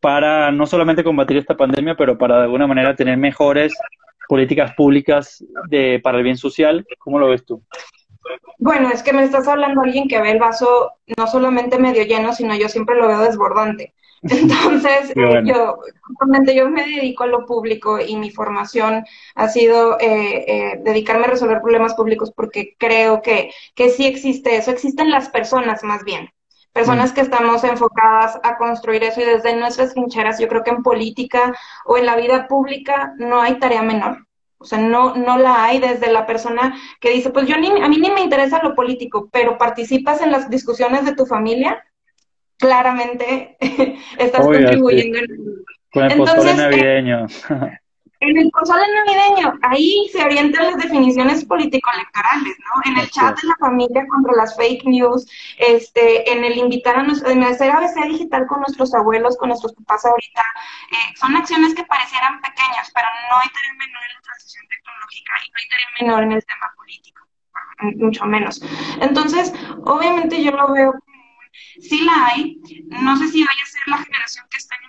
para no solamente combatir esta pandemia, pero para de alguna manera tener mejores políticas públicas de, para el bien social. ¿Cómo lo ves tú? Bueno, es que me estás hablando alguien que ve el vaso no solamente medio lleno, sino yo siempre lo veo desbordante. Entonces, yo, yo me dedico a lo público y mi formación ha sido eh, eh, dedicarme a resolver problemas públicos porque creo que, que sí existe eso, existen las personas más bien personas que estamos enfocadas a construir eso y desde nuestras trincheras, yo creo que en política o en la vida pública no hay tarea menor. O sea, no, no la hay desde la persona que dice, pues yo ni, a mí ni me interesa lo político, pero participas en las discusiones de tu familia, claramente estás contribuyendo. Con el Entonces, eh, navideño. En el pozole navideño, ahí se orientan las definiciones político-electorales, ¿no? En el chat de la familia contra las fake news, este, en el invitar a nuestro, en hacer ABC digital con nuestros abuelos, con nuestros papás ahorita, eh, son acciones que parecieran pequeñas, pero no hay tarea menor en la transición tecnológica y no hay tarea menor en el tema político, mucho menos. Entonces, obviamente yo lo veo como, sí la hay, no sé si vaya a ser la generación que está en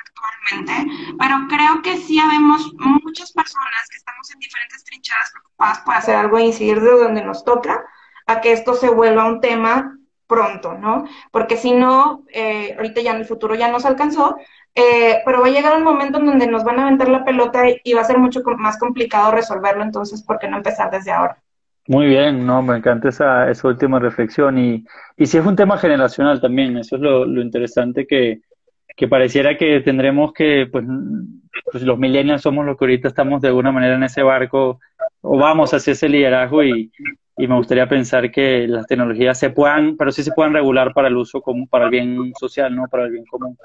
actualmente, pero creo que sí habemos muchas personas que estamos en diferentes trinchadas preocupadas por hacer algo e incidir de donde nos toca a que esto se vuelva un tema pronto, ¿no? Porque si no, eh, ahorita ya en el futuro ya nos alcanzó, eh, pero va a llegar un momento en donde nos van a aventar la pelota y va a ser mucho más complicado resolverlo, entonces, ¿por qué no empezar desde ahora? Muy bien, no, me encanta esa, esa última reflexión y, y si es un tema generacional también, eso es lo interesante que, que pareciera que tendremos que, pues, pues, los millennials somos los que ahorita estamos de alguna manera en ese barco o vamos hacia ese liderazgo y, y me gustaría pensar que las tecnologías se puedan, pero sí se puedan regular para el uso común, para el bien social, no para el bien común.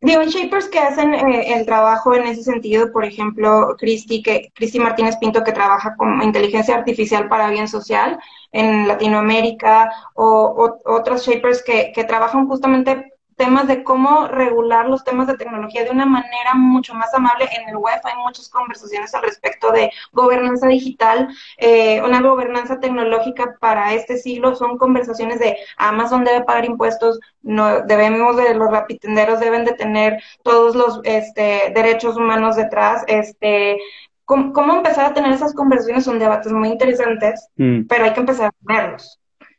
Digo, shapers que hacen eh, el trabajo en ese sentido, por ejemplo, Cristi, que, Cristi Martínez Pinto, que trabaja con inteligencia artificial para bien social en Latinoamérica, o, otros shapers que, que trabajan justamente temas de cómo regular los temas de tecnología de una manera mucho más amable. En el web hay muchas conversaciones al respecto de gobernanza digital, eh, una gobernanza tecnológica para este siglo. Son conversaciones de Amazon debe pagar impuestos, no debemos de los rapitenderos deben de tener todos los este, derechos humanos detrás. Este, ¿cómo, empezar a tener esas conversaciones? Son debates muy interesantes, mm. pero hay que empezar a tenerlos.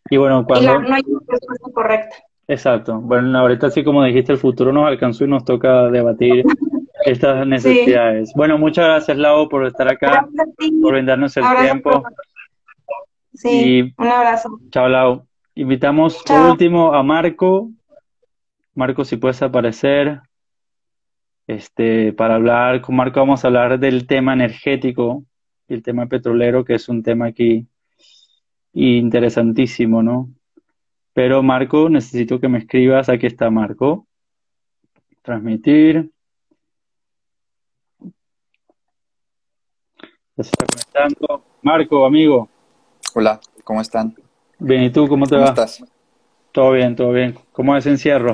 Y bueno, cuando... no hay una respuesta correcta. Exacto. Bueno, ahorita sí, como dijiste, el futuro nos alcanzó y nos toca debatir estas necesidades. Bueno, muchas gracias, Lau, por estar acá, por brindarnos el tiempo. Sí, un abrazo. Chao, Lau. Invitamos por último a Marco. Marco, si puedes aparecer. Este, para hablar con Marco vamos a hablar del tema energético y el tema petrolero, que es un tema aquí interesantísimo, ¿no? Pero Marco, necesito que me escribas. Aquí está Marco. Transmitir. Ya se está conectando. Marco, amigo. Hola, ¿cómo están? Bien, ¿y tú cómo te ¿Cómo va? estás? Todo bien, todo bien. ¿Cómo es encierro?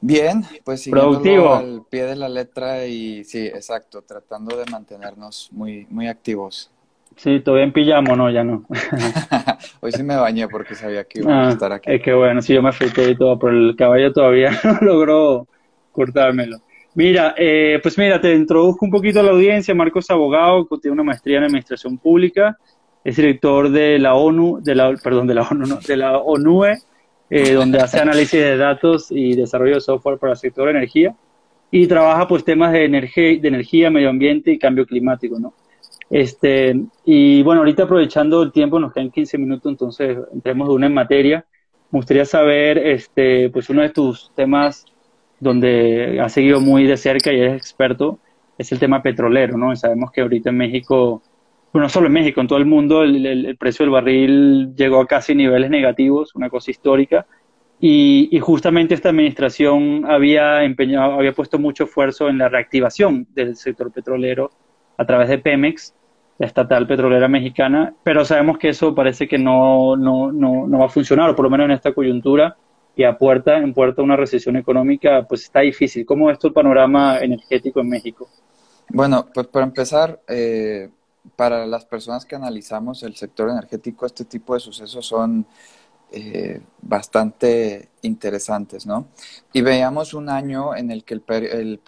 Bien, pues Productivo. al pie de la letra y sí, exacto, tratando de mantenernos muy, muy activos. Sí, todavía en pijama, no, ya no. Hoy sí me bañé porque sabía que iba a ah, estar aquí. Es que bueno, sí, yo me afeité y todo, pero el caballo todavía no logró cortármelo. Mira, eh, pues mira, te introduzco un poquito a la audiencia. Marcos abogado, tiene una maestría en administración pública, es director de la ONU, de la, perdón, de la ONU, no, de la ONUE, eh, donde hace análisis de datos y desarrollo de software para el sector de energía y trabaja pues temas de energía, de energía, medio ambiente y cambio climático, ¿no? Este, y bueno, ahorita aprovechando el tiempo, nos quedan 15 minutos, entonces entremos de una en materia. Me gustaría saber, este, pues uno de tus temas donde has seguido muy de cerca y eres experto, es el tema petrolero, ¿no? sabemos que ahorita en México, bueno, no solo en México, en todo el mundo, el, precio del barril llegó a casi niveles negativos, una cosa histórica. Y, y, justamente esta administración había empeñado, había puesto mucho esfuerzo en la reactivación del sector petrolero a través de Pemex la estatal petrolera mexicana, pero sabemos que eso parece que no, no, no, no va a funcionar, o por lo menos en esta coyuntura, y a puerta, en puerta una recesión económica, pues está difícil. ¿Cómo es tu panorama energético en México? Bueno, pues para empezar, eh, para las personas que analizamos el sector energético, este tipo de sucesos son eh, bastante interesantes, ¿no? Y veíamos un año en el que el,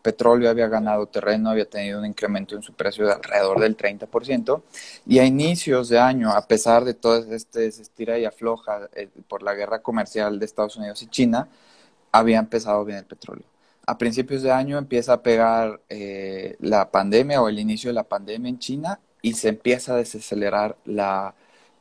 petróleo había ganado terreno, había tenido un incremento en su precio de alrededor del 30%, y a inicios de año, a pesar de todo este estira y afloja eh, por la guerra comercial de Estados Unidos y China, había empezado bien el petróleo. A principios de año empieza a pegar eh, la pandemia o el inicio de la pandemia en China y se empieza a desacelerar la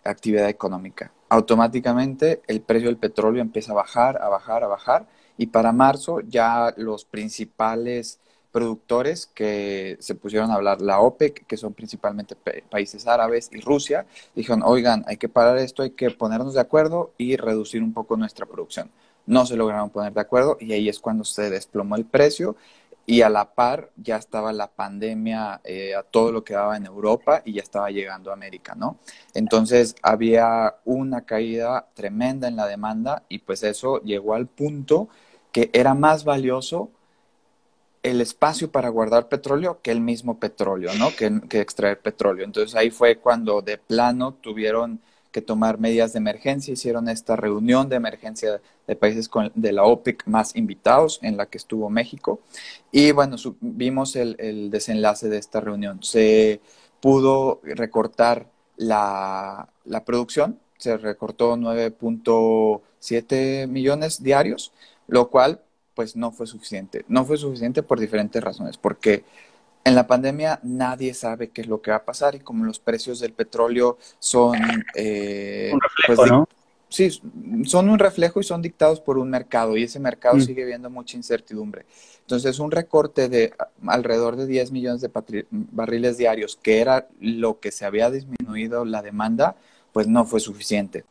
actividad económica automáticamente el precio del petróleo empieza a bajar, a bajar, a bajar, y para marzo ya los principales productores que se pusieron a hablar, la OPEC, que son principalmente países árabes y Rusia, dijeron, oigan, hay que parar esto, hay que ponernos de acuerdo y reducir un poco nuestra producción. No se lograron poner de acuerdo y ahí es cuando se desplomó el precio y a la par ya estaba la pandemia eh, a todo lo que daba en Europa y ya estaba llegando a América, ¿no? Entonces había una caída tremenda en la demanda y pues eso llegó al punto que era más valioso el espacio para guardar petróleo que el mismo petróleo, ¿no? Que, que extraer petróleo. Entonces ahí fue cuando de plano tuvieron que tomar medidas de emergencia. Hicieron esta reunión de emergencia de países de la OPEC más invitados, en la que estuvo México. Y bueno, vimos el, desenlace de esta reunión. Se pudo recortar la, la producción, se recortó 9.7 millones diarios, lo cual pues no fue suficiente. No fue suficiente por diferentes razones, porque en la pandemia nadie sabe qué es lo que va a pasar y como los precios del petróleo son... Eh, Un reflejo, pues, ¿no? sí, son un reflejo y son dictados por un mercado y ese mercado mm. sigue viendo mucha incertidumbre. Entonces, un recorte de alrededor de 10 millones de barriles diarios, que era lo que se había disminuido la demanda, pues no fue suficiente.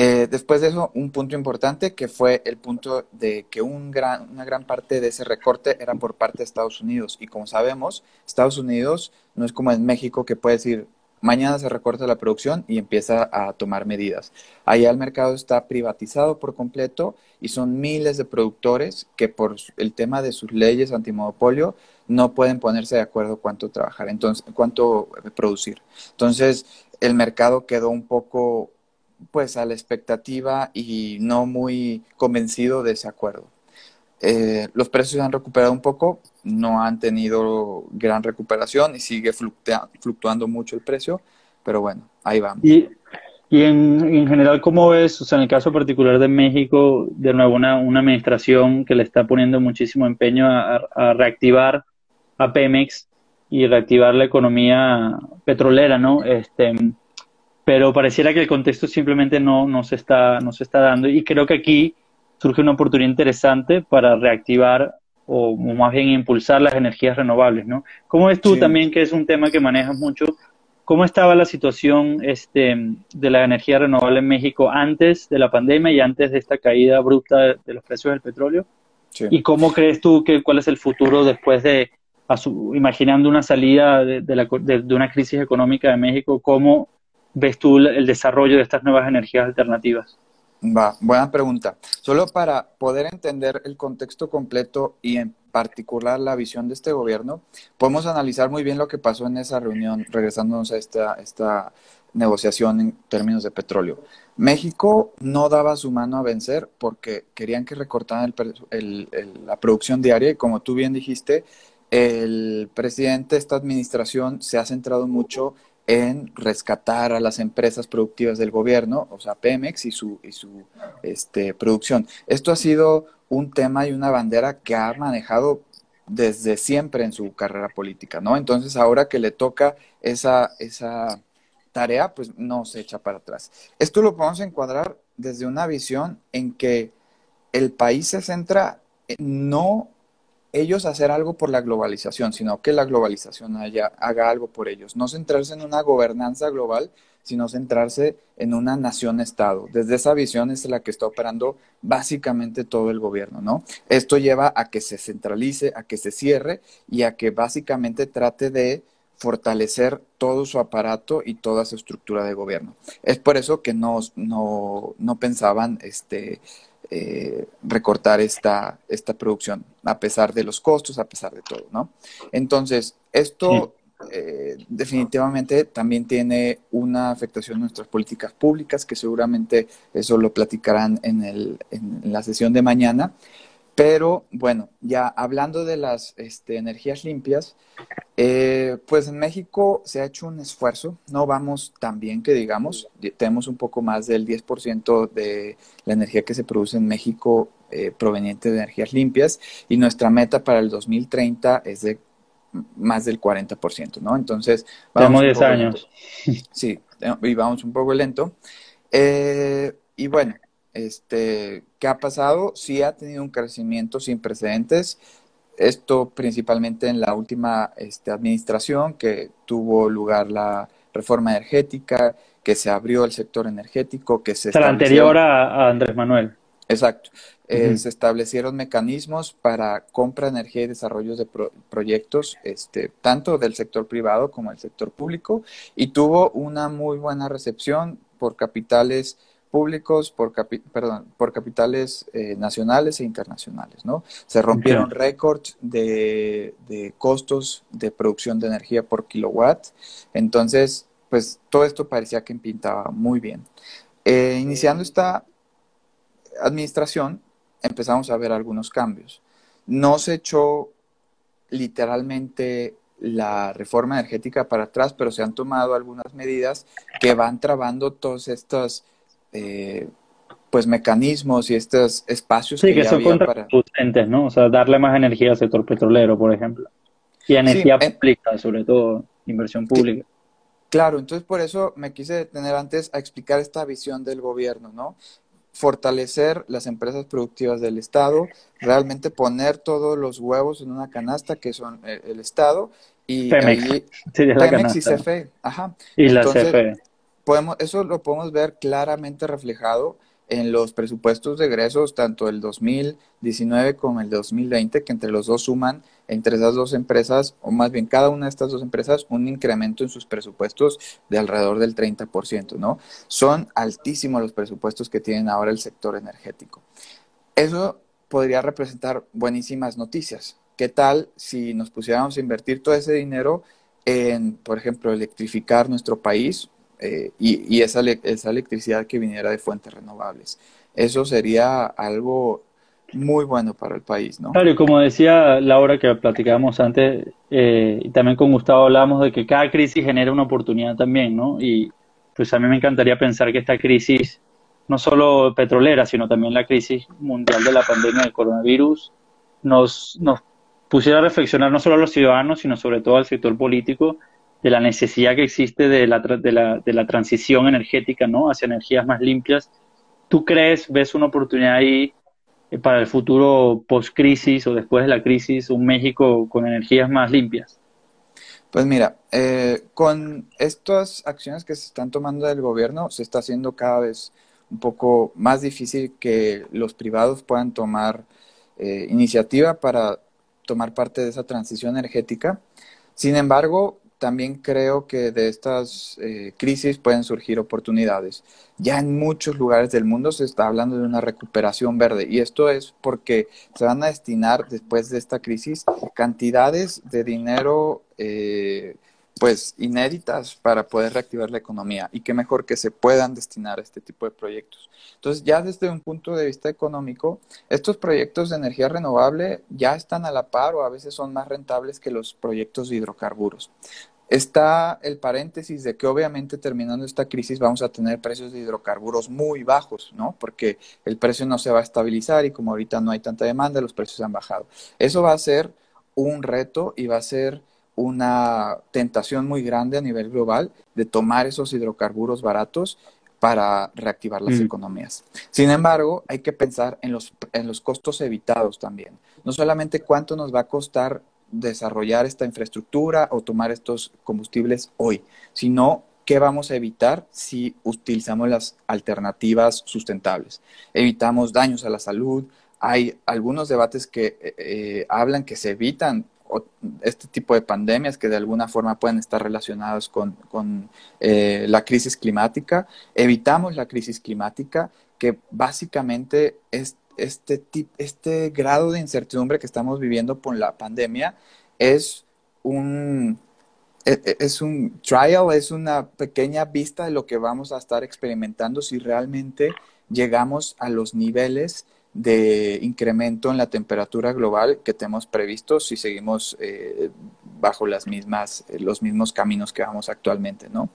Eh, después de eso, un punto importante que fue el punto de que un gran, una gran parte de ese recorte era por parte de Estados Unidos. Y como sabemos, Estados Unidos no es como en México que puede decir, mañana se recorta la producción y empieza a tomar medidas. Allá el mercado está privatizado por completo y son miles de productores que por el tema de sus leyes antimonopolio no pueden ponerse de acuerdo cuánto trabajar, entonces cuánto producir. Entonces, el mercado quedó un poco pues a la expectativa y no muy convencido de ese acuerdo. Eh, los precios han recuperado un poco, no han tenido gran recuperación y sigue fluctuando mucho el precio, pero bueno, ahí vamos. Y, y en, en, general, ¿cómo ves, o sea, en el caso particular de México, de nuevo, una, una administración que le está poniendo muchísimo empeño a, a reactivar a Pemex y reactivar la economía petrolera, ¿no? Este, pero pareciera que el contexto simplemente no, no, se está, no se está dando y creo que aquí surge una oportunidad interesante para reactivar o, más bien impulsar las energías renovables, ¿no? ¿Cómo ves tú también, que es un tema que manejas mucho, cómo estaba la situación este, de la energía renovable en México antes de la pandemia y antes de esta caída abrupta de, los precios del petróleo? ¿Y cómo crees tú que cuál es el futuro después de, imaginando una salida de, de, de una crisis económica de México, cómo ves tú el desarrollo de estas nuevas energías alternativas? Va, buena pregunta. Solo para poder entender el contexto completo y en particular la visión de este gobierno, podemos analizar muy bien lo que pasó en esa reunión, regresándonos a esta, esta negociación en términos de petróleo. México no daba su mano a vencer porque querían que recortaran la producción diaria y como tú bien dijiste, el presidente de esta administración se ha centrado mucho en rescatar a las empresas productivas del gobierno, o sea, Pemex y su, y su este, producción. Esto ha sido un tema y una bandera que ha manejado desde siempre en su carrera política, ¿no? Entonces, ahora que le toca esa, esa tarea, pues no se echa para atrás. Esto lo podemos encuadrar desde una visión en que el país se centra no ellos hacer algo por la globalización, sino que la globalización haya, haga algo por ellos. No centrarse en una gobernanza global, sino centrarse en una nación-estado. Desde esa visión es la que está operando básicamente todo el gobierno, ¿no? Esto lleva a que se centralice, a que se cierre y a que básicamente trate de fortalecer todo su aparato y toda su estructura de gobierno. Es por eso que no, no, no pensaban este, eh, recortar esta, esta producción, a pesar de los costos, a pesar de todo, ¿no? Entonces, esto eh, definitivamente también tiene una afectación en nuestras políticas públicas, que seguramente eso lo platicarán en, el, en la sesión de mañana. Pero bueno, ya hablando de las este, energías limpias, eh, pues en México se ha hecho un esfuerzo, no vamos tan bien que digamos, tenemos un poco más del 10% de la energía que se produce en México eh, proveniente de energías limpias y nuestra meta para el 2030 es de más del 40%, ¿no? Entonces, vamos... 10 años. Sí, y vamos un poco lento. Eh, y bueno, este, ¿Qué ha pasado? Sí ha tenido un crecimiento sin precedentes. Esto principalmente en la última este, administración que tuvo lugar la reforma energética, que se abrió el sector energético, que se... La anterior a, Andrés Manuel. Exacto. Eh, se establecieron mecanismos para compra de energía y desarrollo de proyectos, este, tanto del sector privado como del sector público, y tuvo una muy buena recepción por capitales públicos por, perdón, por capitales eh, nacionales e internacionales, ¿no? Se rompieron récords de, costos de producción de energía por kilowatt, entonces, pues todo esto parecía que pintaba muy bien. Eh, iniciando esta administración, empezamos a ver algunos cambios. No se echó literalmente la reforma energética para atrás, pero se han tomado algunas medidas que van trabando todos estos eh, pues mecanismos y estos espacios que, son contraproducentes, ¿no? O sea, darle más energía al sector petrolero, por ejemplo. Y energía pública, sobre todo, inversión pública. Claro, entonces por eso me quise detener antes a explicar esta visión del gobierno, ¿no? Fortalecer las empresas productivas del Estado, realmente poner todos los huevos en una canasta que son eh, el, Estado y Pemex, Pemex y CFE, ajá. Y la CFE. Podemos, eso lo podemos ver claramente reflejado en los presupuestos de egresos, tanto el 2019 como el 2020, que entre los dos suman, entre esas dos empresas, o más bien cada una de estas dos empresas, un incremento en sus presupuestos de alrededor del 30%, ¿no? Son altísimos los presupuestos que tienen ahora el sector energético. Eso podría representar buenísimas noticias. ¿Qué tal si nos pusiéramos a invertir todo ese dinero en, por ejemplo, electrificar nuestro país eh, y, esa, esa electricidad que viniera de fuentes renovables. Eso sería algo muy bueno para el país, ¿no? Claro, y como decía Laura que platicábamos antes, eh, y también con Gustavo hablábamos de que cada crisis genera una oportunidad también, ¿no? Y pues a mí me encantaría pensar que esta crisis, no solo petrolera, sino también la crisis mundial de la pandemia del coronavirus, nos, nos pusiera a reflexionar no solo a los ciudadanos, sino sobre todo al sector político de la necesidad que existe de la, de la, de la transición energética ¿no? hacia energías más limpias. ¿Tú crees, ves una oportunidad ahí eh, para el futuro post-crisis o después de la crisis, un México con energías más limpias? Pues mira, eh, con estas acciones que se están tomando del gobierno, se está haciendo cada vez un poco más difícil que los privados puedan tomar eh, iniciativa para tomar parte de esa transición energética. Sin embargo, también creo que de estas eh, crisis pueden surgir oportunidades. Ya en muchos lugares del mundo se está hablando de una recuperación verde y esto es porque se van a destinar después de esta crisis cantidades de dinero eh, pues inéditas para poder reactivar la economía y qué mejor que se puedan destinar a este tipo de proyectos. Entonces, ya desde un punto de vista económico, estos proyectos de energía renovable ya están a la par o a veces son más rentables que los proyectos de hidrocarburos. Está el paréntesis de que obviamente terminando esta crisis vamos a tener precios de hidrocarburos muy bajos, ¿no? Porque el precio no se va a estabilizar y como ahorita no hay tanta demanda, los precios han bajado. Eso va a ser un reto y va a ser una tentación muy grande a nivel global de tomar esos hidrocarburos baratos para reactivar las mm. economías. Sin embargo, hay que pensar en los, en los costos evitados también. No solamente cuánto nos va a costar desarrollar esta infraestructura o tomar estos combustibles hoy, sino qué vamos a evitar si utilizamos las alternativas sustentables. Evitamos daños a la salud. Hay algunos debates que eh, eh, hablan que se evitan este tipo de pandemias que de alguna forma pueden estar relacionadas con, eh, la crisis climática. Evitamos la crisis climática, que básicamente es este, este grado de incertidumbre que estamos viviendo por la pandemia es un, e, e, es un trial, es una pequeña vista de lo que vamos a estar experimentando si realmente llegamos a los niveles de incremento en la temperatura global que tenemos previsto si seguimos eh, bajo las mismas, eh, los mismos caminos que vamos actualmente, ¿no?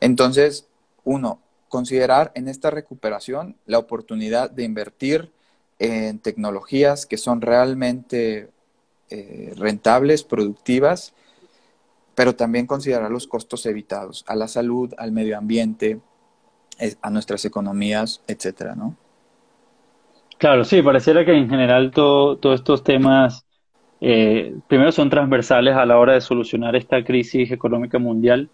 Entonces, uno, considerar en esta recuperación la oportunidad de invertir en tecnologías que son realmente eh, rentables, productivas, pero también considerar los costos evitados a la salud, al medio ambiente, a nuestras economías, etcétera, ¿no? Claro, sí, pareciera que en general todos estos temas, eh, primero son transversales a la hora de solucionar esta crisis económica mundial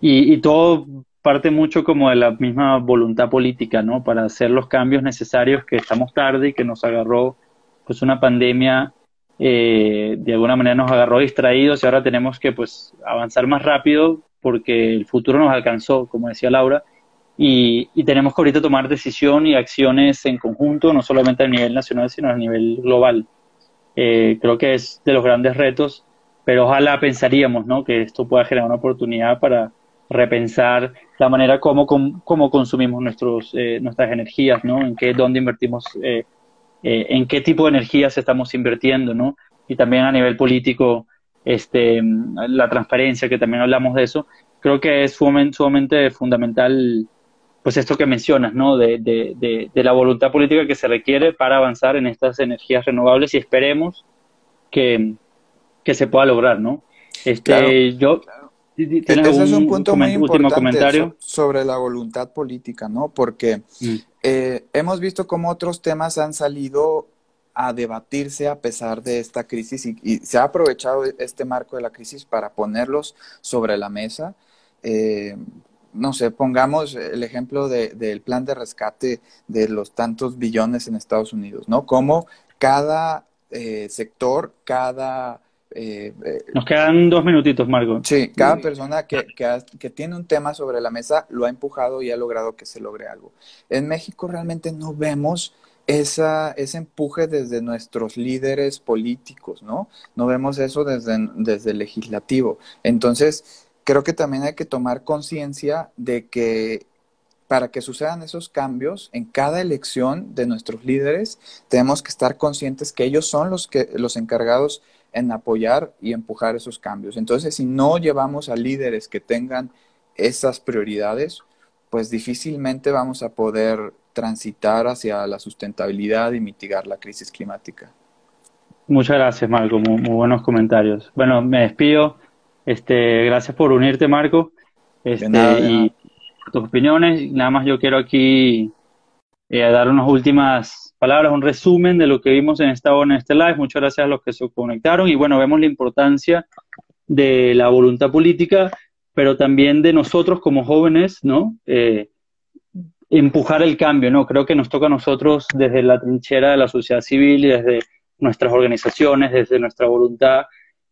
y, y, todo parte mucho como de la misma voluntad política, ¿no? Para hacer los cambios necesarios que estamos tarde y que nos agarró pues una pandemia, eh, de alguna manera nos agarró distraídos y ahora tenemos que pues avanzar más rápido porque el futuro nos alcanzó, como decía Laura y, tenemos que ahorita tomar decisión y acciones en conjunto, no solamente a nivel nacional, sino a nivel global. Eh, creo que es de los grandes retos, pero ojalá pensaríamos ¿no? que esto pueda generar una oportunidad para repensar la manera como, como, consumimos nuestros, eh, nuestras energías, ¿no? en qué, dónde invertimos, eh, en qué tipo de energías estamos invirtiendo, ¿no? y también a nivel político, este, la transparencia, que también hablamos de eso, creo que es sumamente, sumamente fundamental pues esto que mencionas, ¿no? De, de, de, la voluntad política que se requiere para avanzar en estas energías renovables y esperemos que, que se pueda lograr, ¿no? Este, yo, Ese es un punto muy importante sobre la voluntad política, ¿no? Porque mm. eh, hemos visto cómo otros temas han salido a debatirse a pesar de esta crisis y, se ha aprovechado este marco de la crisis para ponerlos sobre la mesa. Eh, no sé, pongamos el ejemplo del plan de rescate de los tantos billones en Estados Unidos, ¿no? Cómo cada eh, sector, cada... Eh, Nos quedan dos minutitos, Marco. Sí, cada persona que, que, tiene un tema sobre la mesa lo ha empujado y ha logrado que se logre algo. En México realmente no vemos esa, ese empuje desde nuestros líderes políticos, ¿no? No vemos eso desde, desde el legislativo. Entonces, creo que también hay que tomar conciencia de que para que sucedan esos cambios en cada elección de nuestros líderes, tenemos que estar conscientes que ellos son los, que, los encargados en apoyar y empujar esos cambios. Entonces, si no llevamos a líderes que tengan esas prioridades, pues difícilmente vamos a poder transitar hacia la sustentabilidad y mitigar la crisis climática. Muchas gracias, Marco. Muy, buenos comentarios. Bueno, me despido. Este, gracias por unirte, Marco. Este, y tus opiniones. Nada más yo quiero aquí eh, dar unas últimas palabras, un resumen de lo que vimos en esta en este live. Muchas gracias a los que se conectaron. Y bueno, vemos la importancia de la voluntad política, pero también de nosotros como jóvenes, ¿no? Eh, empujar el cambio, ¿no? Creo que nos toca a nosotros desde la trinchera de la sociedad civil y desde nuestras organizaciones, desde nuestra voluntad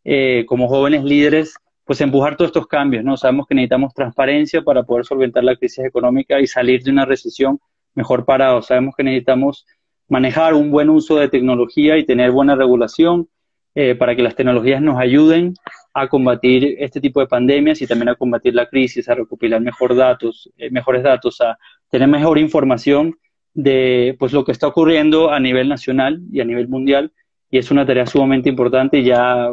eh, como jóvenes líderes, pues empujar todos estos cambios, ¿no? Sabemos que necesitamos transparencia para poder solventar la crisis económica y salir de una recesión mejor parados. Sabemos que necesitamos manejar un buen uso de tecnología y tener buena regulación eh, para que las tecnologías nos ayuden a combatir este tipo de pandemias y también a combatir la crisis, a recopilar mejor datos, eh, mejores datos, a tener mejor información de pues lo que está ocurriendo a nivel nacional y a nivel mundial y es una tarea sumamente importante y ya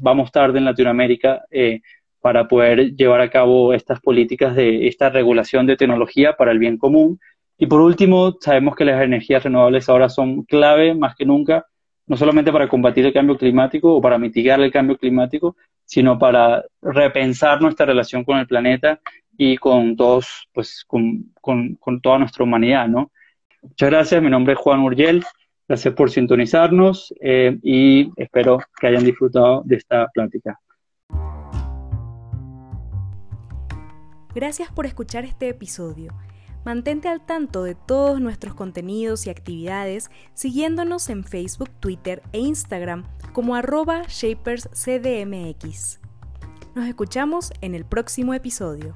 vamos tarde en Latinoamérica eh, para poder llevar a cabo estas políticas de esta regulación de tecnología para el bien común. Y por último, sabemos que las energías renovables ahora son clave más que nunca, no solamente para combatir el cambio climático o para mitigar el cambio climático, sino para repensar nuestra relación con el planeta y con todos, pues, con, con, toda nuestra humanidad, ¿no? Muchas gracias, mi nombre es Juan Urgel, gracias por sintonizarnos eh, y espero que hayan disfrutado de esta plática. Gracias por escuchar este episodio. Mantente al tanto de todos nuestros contenidos y actividades siguiéndonos en Facebook, Twitter e Instagram como arroba shaperscdmx. Nos escuchamos en el próximo episodio.